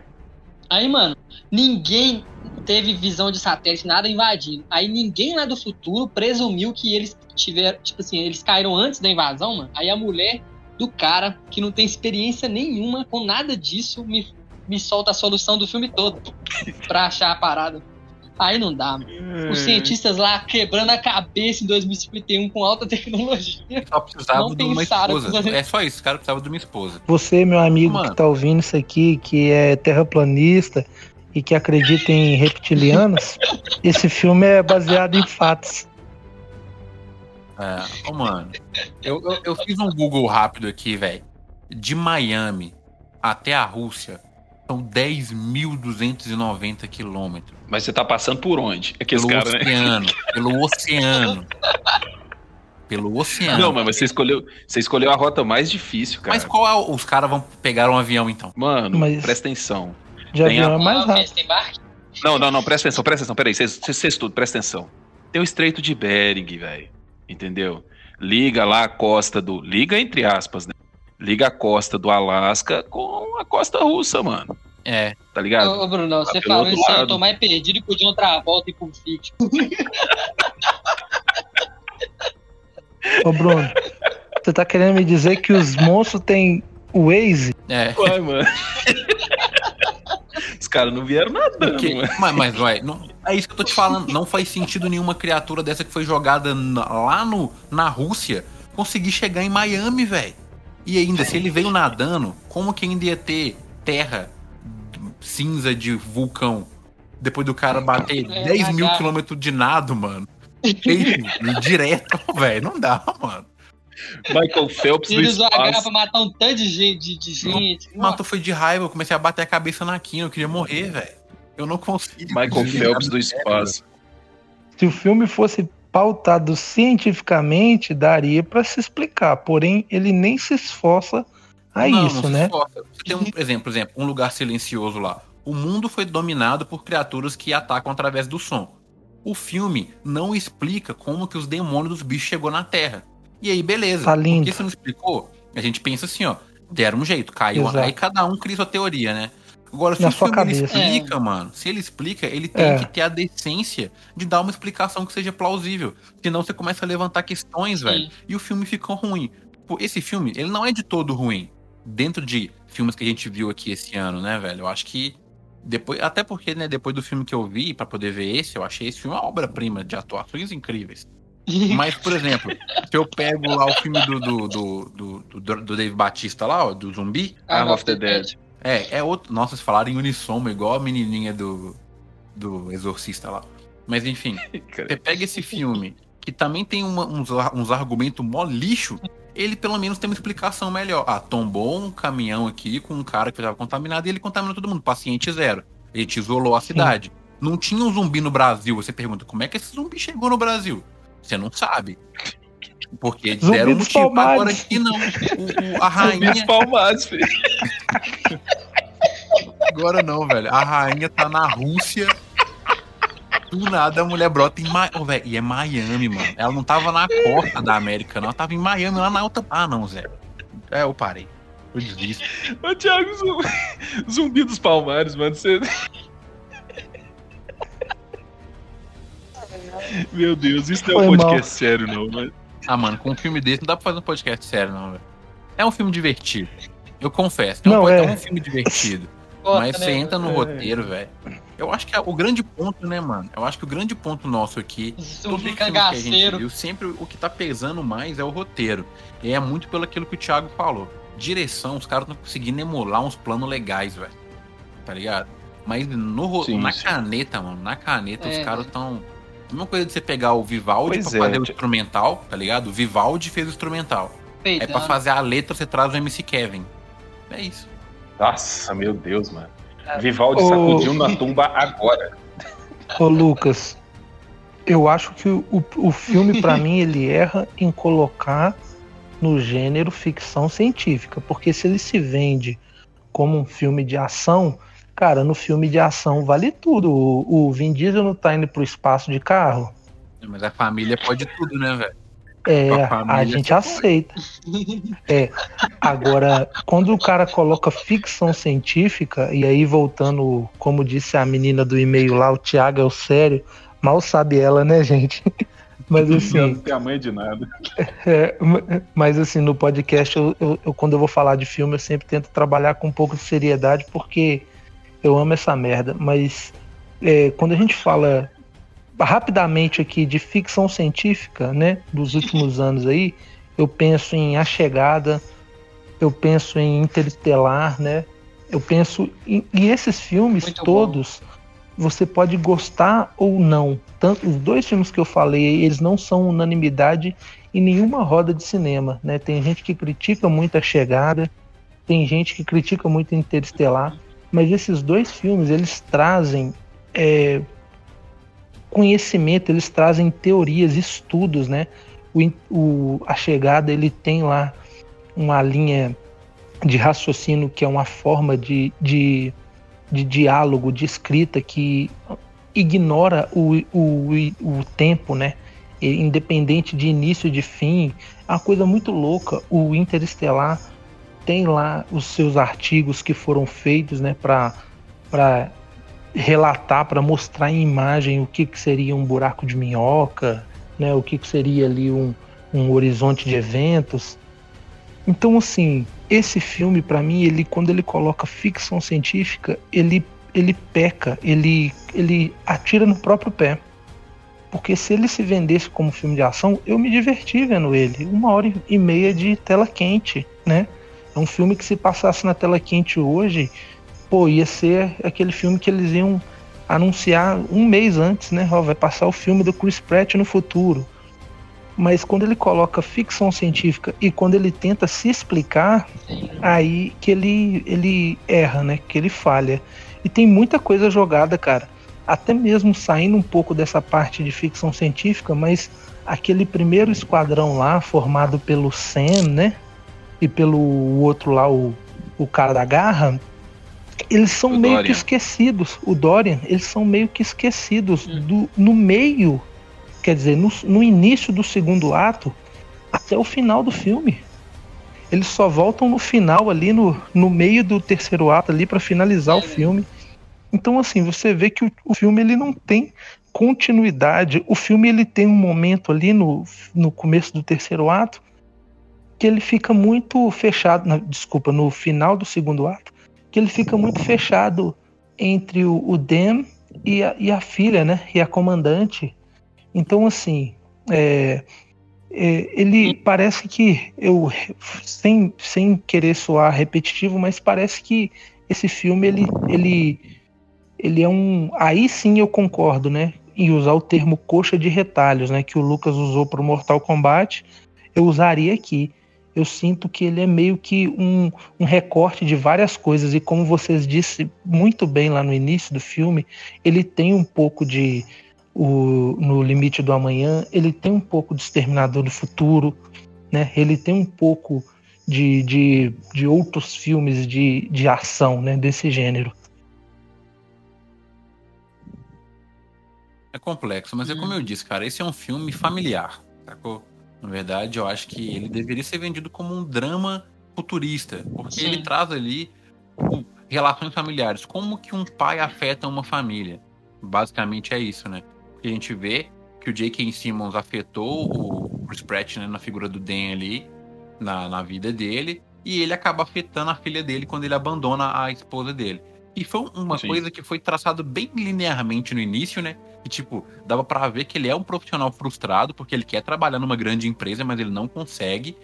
Aí, mano, ninguém teve visão de satélite, nada invadindo. Aí ninguém lá do futuro presumiu que eles tiveram, tipo assim, eles caíram antes da invasão, mano. Aí a mulher do cara, que não tem experiência nenhuma com nada disso, me, me solta a solução do filme todo pra achar a parada. Aí não dá, mano. É. Os cientistas lá quebrando a cabeça em 2051 com alta tecnologia. Só precisava Não de uma pensaram esposa. que- É só isso, o cara precisava de uma esposa. Você, meu amigo Mano. que tá ouvindo isso aqui, que é terraplanista e que acredita em reptilianos, esse filme é baseado em fatos. É, ô, mano, eu, eu, eu fiz um Google rápido aqui, velho. De Miami até a Rússia são 10.290 quilômetros. Mas você tá passando por onde? Aqueles Pelo caras, né? oceano. Pelo oceano. Pelo oceano. Não, mas você escolheu, você escolheu a rota mais difícil, cara. Mas qual é o- os caras vão pegar um avião então? Mano, Mas- presta atenção. De Tem avião a- é mais rápido. Não, não, não, presta atenção, presta atenção. Peraí, vocês vocês tudo, presta atenção. Tem o Estreito de Bering, velho. Entendeu? Liga lá a costa do. Liga entre aspas, né? Liga a costa do Alasca com a costa russa, mano. É. Tá ligado? Ô, Bruno, você pelo falou isso aí, eu tô mais perdido que o John Travolta e Pulp Fiction. Ô, Bruno, você tá querendo me dizer que os monstros têm Waze? É. Uai, mano. Os caras não vieram mano. mas, mas, ué, não- é isso que eu tô te falando. Não faz sentido nenhuma criatura dessa que foi jogada na- lá no, na Rússia conseguir chegar em Miami, velho. E ainda, se ele veio nadando, como que ainda ia ter terra cinza de vulcão depois do cara bater É, 10 mil quilômetros de nado, mano? Feito, direto, velho. Não dá, mano. Michael Phelps do Ele usou a garra espaço. pra matar um tanto de gente. De, de gente. Matou foi de raiva, eu comecei a bater a cabeça na quina, eu queria morrer, velho. Eu não consigo. Michael Phelps do espaço. Se o filme fosse pautado cientificamente, daria pra se explicar. Porém, ele nem se esforça a Não, isso, não se né? tem um exemplo, por exemplo, um lugar silencioso lá. O mundo foi dominado por criaturas que atacam através do som. O filme não explica como que os demônios dos bichos chegou na Terra. E aí, beleza. Tá lindo. Porque se não explicou, a gente pensa assim, ó, deram um jeito, caiu. Exato. Aí cada um cria sua teoria, né? Agora, se Na o sua filme cabeça. explica, mano, se ele explica, ele tem É. que ter a decência de dar uma explicação que seja plausível. Senão você começa a levantar questões, Sim. velho, e o filme fica ruim. Pô, esse filme, ele não é de todo ruim. Dentro de filmes que a gente viu aqui esse ano, né, velho? Eu acho que depois, até porque, né, depois do filme que eu vi pra poder ver esse, eu achei esse filme uma obra-prima de atuações incríveis. Mas, por exemplo, se eu pego lá o filme do do, do, do, do, do Dave Batista lá, ó, do zumbi, Arm of the Dead. é, é outro. Nossa, vocês falaram em unissono, igual a menininha do, do Exorcista lá. Mas enfim, você pega esse filme, que também tem uma- uns, uns argumentos mó lixo, ele pelo menos tem uma explicação melhor. Ah, tombou um caminhão aqui com um cara que estava contaminado e ele contaminou todo mundo, paciente zero. Ele te isolou a cidade. Não tinha um zumbi no Brasil. Você pergunta, como é que esse zumbi chegou no Brasil? Você não sabe. Porque eles Zumbi deram um motivo. Agora Palmares. aqui não. O- o- a rainha. Zumbis palmados, filho. Agora não, velho. A rainha tá na Rússia. Do nada a mulher brota em Miami. velho, e é Miami, mano. Ela não tava na costa da América, não. Ela tava em Miami, lá na outra. Ah, não, Zé. É, eu parei. Eu desisto. Ô, Thiago, zumbi, zumbi dos palmares, mano. Você... Meu Deus, isso não é um Foi podcast mal. sério, não, mas. Ah, mano, com um filme desse não dá pra fazer um podcast sério, não, velho. É um filme divertido. Eu confesso. É um, Não, é é. um filme divertido. Mas né? você entra no É. roteiro, velho. Eu acho que é o grande ponto, né, mano? Eu acho que o grande ponto nosso aqui Zumbi os filmes que a gente cangaceiro. viu, sempre o que tá pesando mais é o roteiro. E é muito pelo aquilo que o Thiago falou. Direção, os caras estão conseguindo emular uns planos legais, velho. Tá ligado? Mas no, Sim, na sim. caneta, mano, na caneta, É, os caras estão. A mesma coisa de você pegar o Vivaldi Pois pra é, fazer o Thi- instrumental, tá ligado? O Vivaldi fez o instrumental. Aí pra Peidando. fazer a letra você traz o MC Kevin. É isso. Nossa, meu Deus, mano. Vivaldi Ô. sacudiu na tumba agora. Ô, Lucas, eu acho que o, o filme, pra mim, ele erra em colocar no gênero ficção científica. Porque se ele se vende como um filme de ação, cara, no filme de ação vale tudo. O, o Vin Diesel não tá indo pro espaço de carro. Mas a família pode tudo, né, velho? É, a a gente aceita. É. Agora, quando o cara coloca ficção científica, e aí voltando, como disse a menina do e-mail lá, o Thiago é o sério, mal sabe ela, né, gente? Mas assim. Não tem a mãe de nada. É, ma- mas assim, no podcast, eu, eu- eu- quando eu vou falar de filme, eu sempre tento trabalhar com um pouco de seriedade, porque eu amo essa merda. Mas é, quando a gente fala rapidamente aqui de ficção científica, né, dos últimos anos aí, eu penso em A Chegada, eu penso em Interestelar, né? Eu penso em, e esses filmes Muito bom. todos você pode gostar ou não. Tanto os dois filmes que eu falei, eles não são unanimidade em nenhuma roda de cinema, né? Tem gente que critica muito a chegada, tem gente que critica muito Interestelar, mas esses dois filmes eles trazem é, conhecimento, eles trazem teorias, estudos, né? O, o- a chegada ele tem lá uma linha de raciocínio que é uma forma de, de, de diálogo, de escrita que ignora o, o, o tempo, né? Independente de início e de fim, é uma coisa muito louca. O Interestelar tem lá os seus artigos que foram feitos, né, para relatar, para mostrar em imagem o que, que seria um buraco de minhoca, né, o que, que seria ali um, um horizonte de eventos. Então, assim, esse filme, para mim, ele quando ele coloca ficção científica, ele, ele peca, ele, ele atira no próprio pé. Porque se ele se vendesse como filme de ação, eu me diverti vendo ele. Uma hora e meia de tela quente, né? É um filme que se passasse na tela quente hoje, pô, ia ser aquele filme que eles iam anunciar um mês antes, né? Ó, vai passar o filme do Chris Pratt no futuro. Mas quando ele coloca ficção científica e quando ele tenta se explicar, aí que ele, ele erra, né? Que ele falha. E tem muita coisa jogada, cara. Até mesmo saindo um pouco dessa parte de ficção científica, mas aquele primeiro esquadrão lá, formado pelo Sam, né? E pelo outro lá, o, o cara da garra, eles são O meio que Dorian. esquecidos. O Dorian, eles são meio que esquecidos do, no meio, quer dizer, no, no início do segundo ato até o final do filme. Eles só voltam no final ali, no, no meio do terceiro ato ali para finalizar o filme. Então assim, você vê que o, o filme ele não tem continuidade. O filme ele tem um momento ali no, no começo do terceiro ato que ele fica muito fechado, na- desculpa, no final do segundo ato, que ele fica muito fechado entre o, o Dan e a, e a filha, né? E a comandante. Então, assim, é, é, ele parece que eu, sem, sem querer soar repetitivo, mas parece que esse filme ele, ele, ele é um. Aí sim eu concordo, né? Em usar o termo coxa de retalhos, né? Que o Lucas usou para o Mortal Kombat, eu usaria aqui. Eu sinto que ele é meio que um, um recorte de várias coisas, e como vocês disse muito bem lá no início do filme, ele tem um pouco de o, no Limite do Amanhã, ele tem um pouco de Exterminador do Futuro, né? Ele tem um pouco de, de, de outros filmes de, de ação, né? Desse gênero. É complexo, mas é como eu disse, cara, esse é um filme familiar, sacou? Na verdade, eu acho que ele deveria ser vendido como um drama futurista, porque Sim. ele traz ali o- relações familiares, como que um pai afeta uma família. Basicamente é isso, né? Porque a gente vê que o J.K. Simmons afetou o Chris Pratt né, na figura do Dan ali, na, na vida dele, e ele acaba afetando a filha dele quando ele abandona a esposa dele. E foi uma Sim. coisa que foi traçado bem linearmente no início, né? E, tipo, dava pra ver que ele é um profissional frustrado, porque ele quer trabalhar numa grande empresa, mas ele não consegue.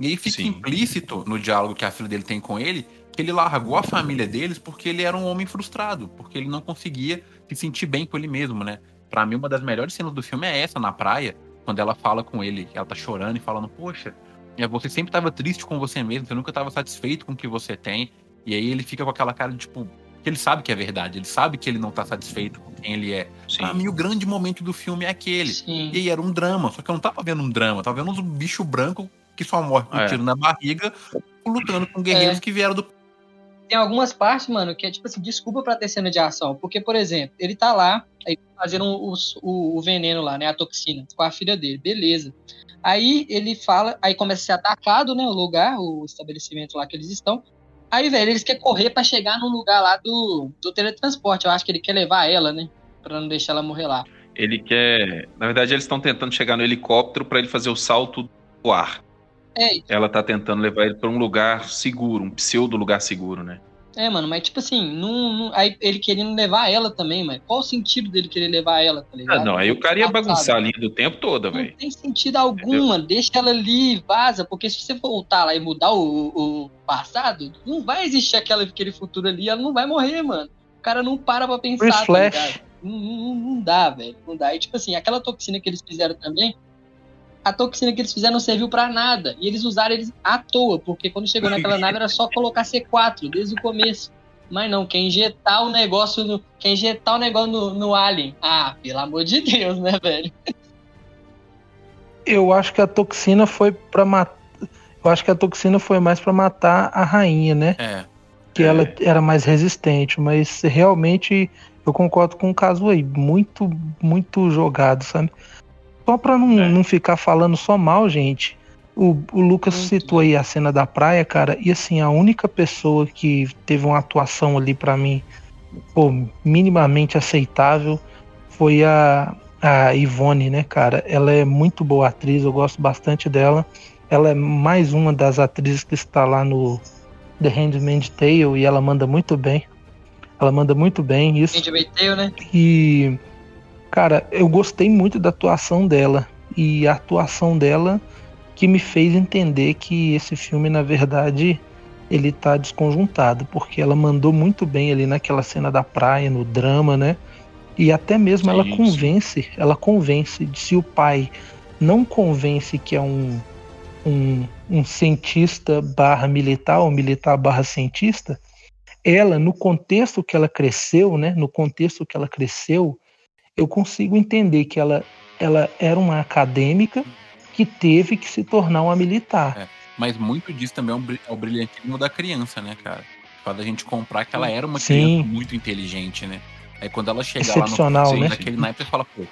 E aí fica Sim. implícito no diálogo que a filha dele tem com ele, que ele largou a família deles porque ele era um homem frustrado, porque ele não conseguia se sentir bem com ele mesmo, né? Pra mim, uma das melhores cenas do filme é essa, na praia, quando ela fala com ele, ela tá chorando e falando, poxa, é, você sempre tava triste com você mesmo, você nunca tava satisfeito com o que você tem. E aí ele fica com aquela cara de, tipo, que ele sabe que é verdade, ele sabe que ele não tá satisfeito com quem ele é. Pra Sim. mim, o grande momento do filme é aquele. Sim. E aí era um drama, só que eu não tava vendo um drama, tava vendo uns bicho branco que só morre com um É. tiro na barriga, lutando com guerreiros É. que vieram do. tem algumas partes, mano, que é tipo assim, desculpa pra ter cena de ação. Porque, por exemplo, ele tá lá, aí fazendo o, o, o veneno lá, né? A toxina, com a filha dele, beleza. Aí ele fala, aí começa a ser atacado, né? O lugar, o estabelecimento lá que eles estão. Aí, velho, eles querem correr pra chegar no lugar lá do, do teletransporte. Eu acho que ele quer levar ela, né? Pra não deixar ela morrer lá. Ele quer. Na verdade, eles estão tentando chegar no helicóptero pra ele fazer o salto do ar. É, Ela tá tentando levar ele pra um lugar seguro, um pseudo lugar seguro, né? É, mano, mas tipo assim, não, não- aí ele querendo levar ela também, mas qual o sentido dele querer levar ela, tá ligado? Ah, não, aí o cara ia bagunçar a linha do tempo toda, Não velho. tem sentido algum, mano. Deixa ela ali, vaza. Porque se você voltar lá e mudar o, o passado, não vai existir aquela, aquele futuro ali. Ela não vai morrer, mano. O cara não para pra pensar, Chris tá Flash. ligado? Não, não- não dá, velho. Não dá. E tipo assim, aquela toxina que eles fizeram também, a toxina que eles fizeram não serviu pra nada. E eles usaram eles à toa, porque quando chegou naquela nave era só colocar C4 desde o começo. Mas não, quer injetar o negócio no. Quer injetar o negócio no, no Alien. Ah, pelo amor de Deus, né, velho? Eu acho que a toxina foi pra matar. Eu acho que a toxina foi mais pra matar a rainha, né? É. Que ela era mais resistente, mas realmente eu concordo com o caso aí, muito, muito jogado, sabe? Só pra não, É. não ficar falando só mal, gente. O, o Lucas Muito. citou aí a cena da praia, cara, e assim, a única pessoa que teve uma atuação ali pra mim, pô, minimamente aceitável foi a, a Ivone, né, cara? Ela é muito boa atriz, eu gosto bastante dela. Ela é mais uma das atrizes que está lá no The Handmaid's Tale e ela manda muito bem. Ela manda muito bem isso. Gente, Tale, né? E, cara, eu gostei muito da atuação dela. E a atuação dela que me fez entender que esse filme, na verdade, ele tá desconjuntado. Porque ela mandou muito bem ali naquela cena da praia, no drama, né? E até mesmo ela Sim, convence, ela convence. Se o pai não convence que é um, um, um cientista barra militar, ou militar barra cientista, ela, no contexto que ela cresceu, né, no contexto que ela cresceu, eu consigo entender que ela, ela era uma acadêmica que teve que se tornar uma militar. Mas muito disso também é, é o brilhantismo da criança, né, cara? Para a gente comprar que ela era uma Sim. criança muito inteligente, né? Aí quando ela chega lá no né? naquele naipe, você fala, pô.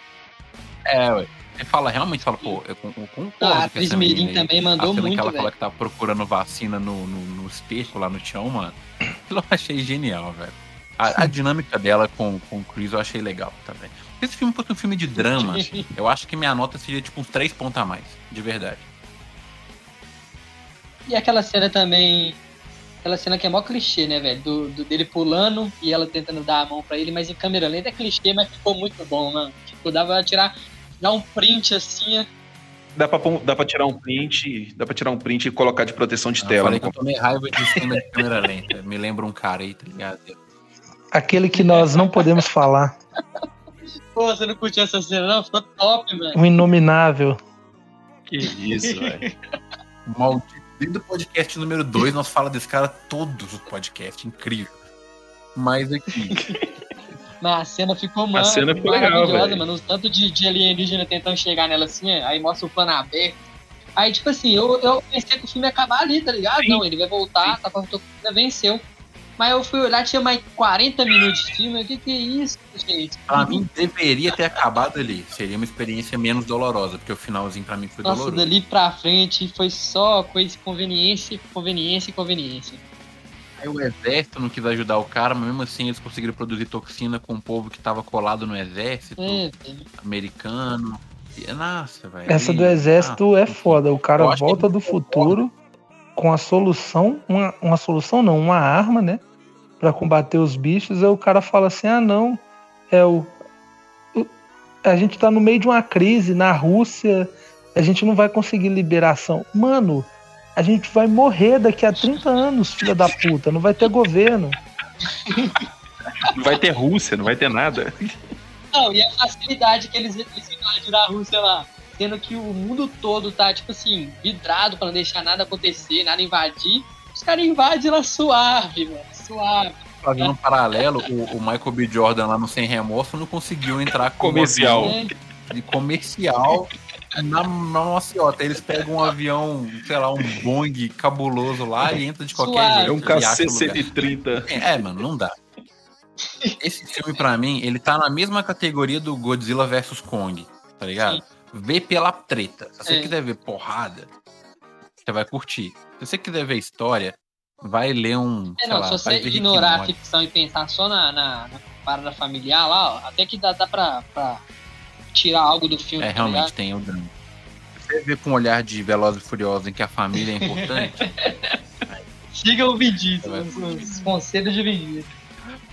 É, ué. Você fala, realmente fala, pô, eu, con- eu concordo Ah, a essa Mirim também mandou a cena muito, que ela velho. fala que tá procurando vacina no, no, no esterco lá no chão, mano. Aquilo eu achei genial, velho. A, a dinâmica dela com, com o Chris eu achei legal também. Se esse filme fosse um filme de drama, eu acho que minha nota seria tipo uns três pontos a mais, de verdade. E aquela cena também. Aquela cena que é mó clichê, né, velho? Do, do- dele pulando e ela tentando dar a mão pra ele, mas em câmera lenta é clichê, mas ficou muito bom, mano. Tipo, dava pra tirar. Dar um print assim. Dá pra, dá pra tirar um print, dá pra tirar um print e colocar de proteção de Eu tela. falei no que eu tomei raiva de cena de câmera lenta. Me lembra um cara aí, tá ligado? Aquele que nós não podemos falar, Pô, você não curtiu essa cena, não? Ficou top, mano. o inominável. Que isso, velho. Maldito. Desde o podcast número 2, nós falamos desse cara todos os podcasts. Incrível. Mas aqui. Mas a cena ficou, mano, cena ficou legal, maravilhosa, velho. mano. Os tanto de, de alienígena tentando chegar nela assim, aí mostra o plano aberto. Aí, tipo assim, eu, eu pensei que o filme ia acabar ali, tá ligado? Sim. Não, ele vai voltar, tá com a venceu. Mas eu fui olhar, tinha mais 40 minutos de filme. O que que é isso, gente? Pra mim, deveria ter acabado ali. Seria uma experiência menos dolorosa, porque o finalzinho pra mim foi Nossa, doloroso. dali pra frente foi só coisa conveniência, conveniência e conveniência. Aí o exército não quis ajudar o cara, mas mesmo assim eles conseguiram produzir toxina com o povo que tava colado no exército É, americano. E, nossa, velho. Essa do exército ah, é foda. O cara volta do futuro com a solução, uma, uma solução não, uma arma, né? Pra combater os bichos. Aí o cara fala assim: ah, não, é o. o- A gente tá no meio de uma crise na Rússia, a gente não vai conseguir liberação. Mano, a gente vai morrer daqui a 30 anos, filha da puta, não vai ter governo. Não vai ter Rússia, não vai ter nada. Não, e a facilidade que eles, eles invadiram a Rússia lá. Sendo que o mundo todo tá, tipo assim, vidrado pra não deixar nada acontecer, nada invadir. Os caras invadem lá suave, mano. Suave. Fazendo um paralelo, o, o Michael B. Jordan lá no Sem Remorso não conseguiu entrar com Comercial. de comercial na, na maciota. Eles pegam um avião, sei lá, um Boeing cabuloso lá e entra de qualquer Suave. jeito. É um ele acha o lugar. KC-130. É, mano, não dá. Esse filme, pra mim, ele tá na mesma categoria do Godzilla vs Kong, tá ligado? Vê pela treta. Se você É. quiser ver porrada, você vai curtir. Se você quiser ver história, vai ler um. É, não, lá, se você ignorar a ficção e pensar só na, na, na parada familiar lá, ó, até que dá, dá pra, pra tirar algo do filme, É, tá realmente ligado? tem o drama. Se você vê com um olhar de Velozes e Furiosos em que a família é importante, Siga o Vin Diesel, os, os conselhos de Vin Diesel.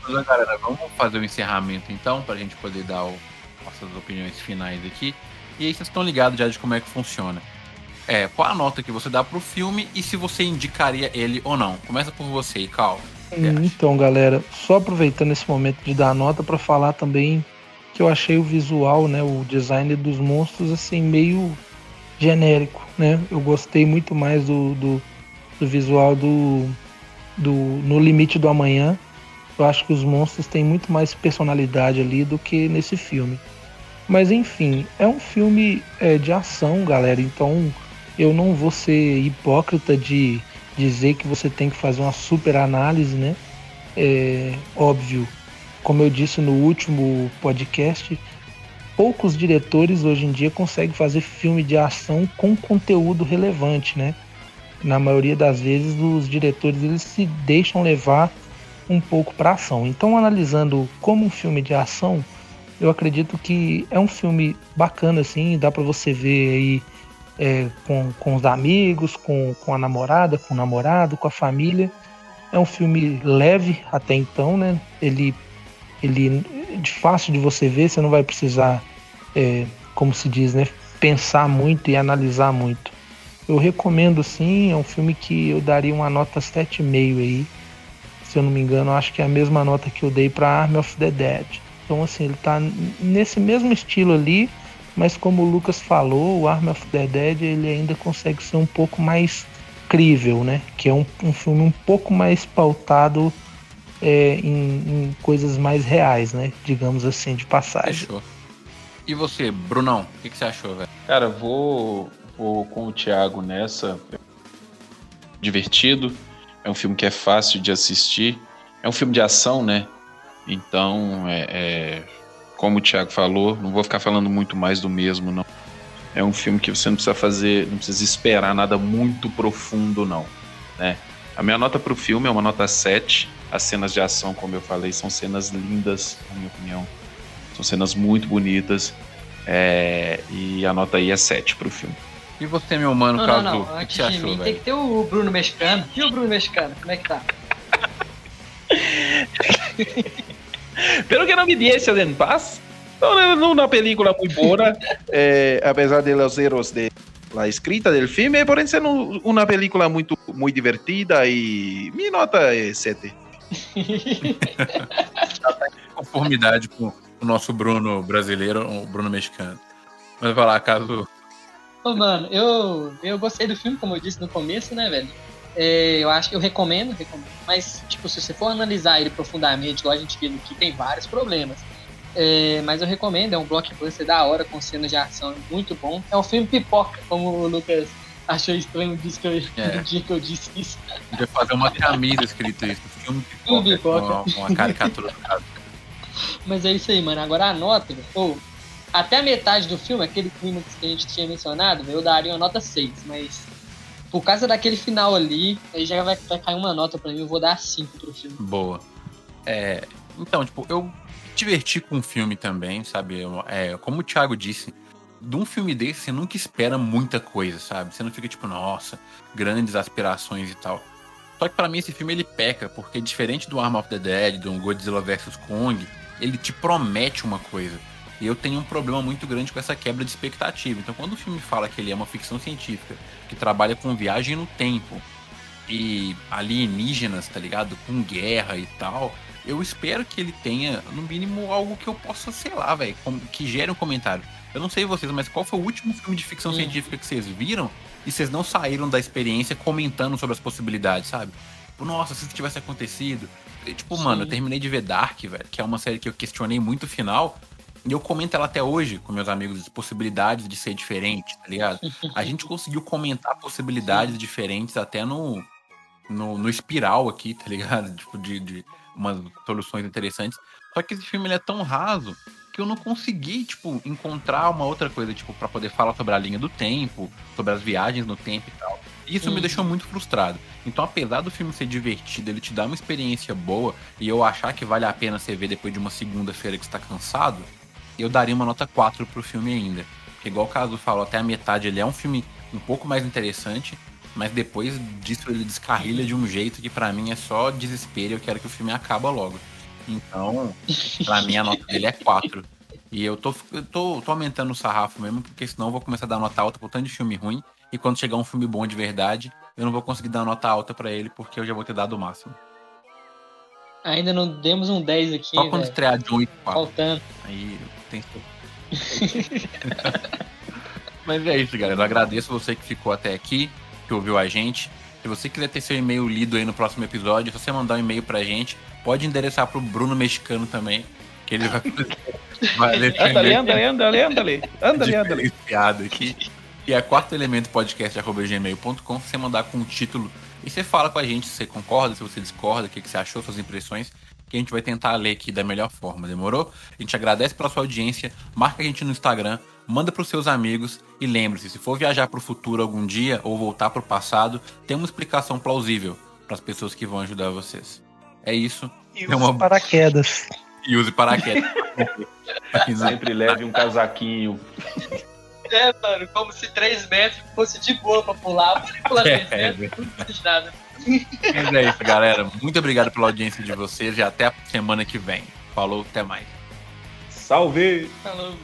Mas, galera, vamos fazer o encerramento então, pra gente poder dar o- nossas opiniões finais aqui. E aí vocês estão ligados já de como é que funciona. É, qual a nota que você dá pro filme e se você indicaria ele ou não? Começa por você, Cal. Então, galera, só aproveitando esse momento de dar nota pra falar também que eu achei o visual, né, o design dos monstros assim meio genérico, né? Eu gostei muito mais do, do, do visual do, do No Limite do Amanhã. Eu acho que os monstros têm muito mais personalidade ali do que nesse filme. Mas enfim, é um filme é, de ação, galera. Então eu não vou ser hipócrita de dizer que você tem que fazer uma super análise, né? É óbvio, como eu disse no último podcast, poucos diretores hoje em dia conseguem fazer filme de ação com conteúdo relevante, né? Na maioria das vezes os diretores eles se deixam levar um pouco para ação. Então, analisando como um filme de ação, eu acredito que é um filme bacana assim, dá para você ver aí é, com, com os amigos, com, com a namorada, com o namorado, com a família. É um filme leve até então, né? Ele, ele de fácil de você ver, você não vai precisar, é, como se diz, né? Pensar muito e analisar muito. Eu recomendo sim, é um filme que eu daria uma nota 7,5 aí. Se eu não me engano, acho que é a mesma nota que eu dei para Army of the Dead. Então, assim, ele tá nesse mesmo estilo ali, mas como o Lucas falou, o Army of the Dead ele ainda consegue ser um pouco mais crível, né? Que é um, um filme um pouco mais pautado é, em, em coisas mais reais, né? Digamos assim, de passagem. Fechou. E você, Brunão, o que, que você achou, velho? Cara, vou, vou com o Thiago nessa. Divertido. É um filme que é fácil de assistir. É um filme de ação, né? Então, é, é- como o Thiago falou, não vou ficar falando muito mais do mesmo, não. É um filme que você não precisa fazer, não precisa esperar nada muito profundo, não. Né? A minha nota pro filme é uma nota 7. As cenas de ação, como eu falei, são cenas lindas, na minha opinião. São cenas muito bonitas. É, e a nota aí é 7 pro filme. E você, meu mano, Não, não, Cazu, não. o que, que Antes você de achou, mim, tem velho? que ter o Bruno Mexicano. E o Bruno Mexicano, como é que tá? Pero que não me diese en paz. Não, não, uma película muito boa, eh, apesar de los erros de la escrita del filme, porém ser um- uma película muito, muito divertida e minha nota é 7. Conformidade com o nosso Bruno brasileiro, o Bruno mexicano. Mas vai lá, Cazu. Ô, mano, eu, eu gostei do filme, como eu disse no começo, né, velho? É, eu acho que eu recomendo, recomendo. Mas, tipo, se você for analisar ele profundamente, igual a gente viu aqui, tem vários problemas. É, mas eu recomendo, é um blockbuster da hora, com cenas de ação muito bom. É um filme pipoca, como o Lucas achou estranho disse que eu, É. no dia que eu disse isso. Podia fazer uma camisa escrito isso. Filme pipoca, pipoca. Com, uma, caricatura do Cazu. Mas é isso aí, mano. Agora a nota, pô, até a metade do filme, aquele clímax que a gente tinha mencionado, eu daria uma nota 6, mas por causa daquele final ali, aí já vai, vai cair uma nota pra mim, eu vou dar 5 pro filme. Boa. É, então, tipo, eu me diverti com o filme também, sabe? É, como o Thiago disse, de um filme desse você nunca espera muita coisa, sabe? Você não fica tipo, nossa, grandes aspirações e tal. Só que pra mim esse filme ele peca, porque diferente do Arm of the Dead, do Godzilla vs Kong, ele te promete uma coisa. E eu tenho um problema muito grande com essa quebra de expectativa. Então, quando o filme fala que ele é uma ficção científica, que trabalha com viagem no tempo, e alienígenas, tá ligado? Com guerra e tal. Eu espero que ele tenha, no mínimo, algo que eu possa, sei lá, velho, que gere um comentário. Eu não sei vocês, mas qual foi o último filme de ficção Hum. científica que vocês viram e vocês não saíram da experiência comentando sobre as possibilidades, sabe? Tipo, nossa, se isso tivesse acontecido. E, tipo, Sim. mano, eu terminei de ver Dark, velho, que é uma série que eu questionei muito o final. E eu comento ela até hoje com meus amigos, possibilidades de ser diferente, tá ligado? A gente conseguiu comentar possibilidades diferentes até no, no, no espiral aqui, tá ligado? Tipo, de, de umas soluções interessantes. Só que esse filme ele é tão raso que eu não consegui, tipo, encontrar uma outra coisa, tipo, para poder falar sobre a linha do tempo, sobre as viagens no tempo e tal. E isso me Uhum. deixou muito frustrado. Então, apesar do filme ser divertido, ele te dá uma experiência boa e eu achar que vale a pena você ver depois de uma segunda-feira que você tá cansado, eu daria uma nota 4 pro filme ainda. Porque, igual o Caso falou, até a metade ele é um filme um pouco mais interessante, mas depois disso ele descarrilha de um jeito que pra mim é só desespero e eu quero que o filme acabe logo. Então, pra mim a nota dele é 4. E eu tô, eu tô, tô aumentando o sarrafo mesmo, porque senão eu vou começar a dar nota alta por tanto de filme ruim. E quando chegar um filme bom de verdade, eu não vou conseguir dar nota alta pra ele, porque eu já vou ter dado o máximo. Ainda não demos um 10 aqui, Só quando velho. estrear John Wick 4. Faltando. Aí tem Mas é isso, galera. Eu agradeço você que ficou até aqui, que ouviu a gente. Se você quiser ter seu e-mail lido aí no próximo episódio, se você mandar um e-mail pra gente, pode endereçar pro Bruno Mexicano também, que ele vai, seu Anda ali, anda ali, anda ali, anda ali. Anda ali, anda ali. aqui. E é quarto elemento podcast.gmail.com. Você mandar com o título e você fala com a gente se você concorda, se você discorda, o que, que você achou, suas impressões, que a gente vai tentar ler aqui da melhor forma, demorou? A gente agradece pela sua audiência, marca a gente no Instagram, manda pros seus amigos e lembre-se, se for viajar pro futuro algum dia ou voltar pro passado, tem uma explicação plausível para as pessoas que vão ajudar vocês. É isso. E É uma- os paraquedas. E use paraquedas. Sempre leve um casaquinho. É, mano, como se 3 metros fosse de boa pra pular. Pular 3 É, metros, não precisa de nada. Mas é isso, galera. Muito obrigado pela audiência de vocês e até a semana que vem. Falou, até mais. Salve! Falou.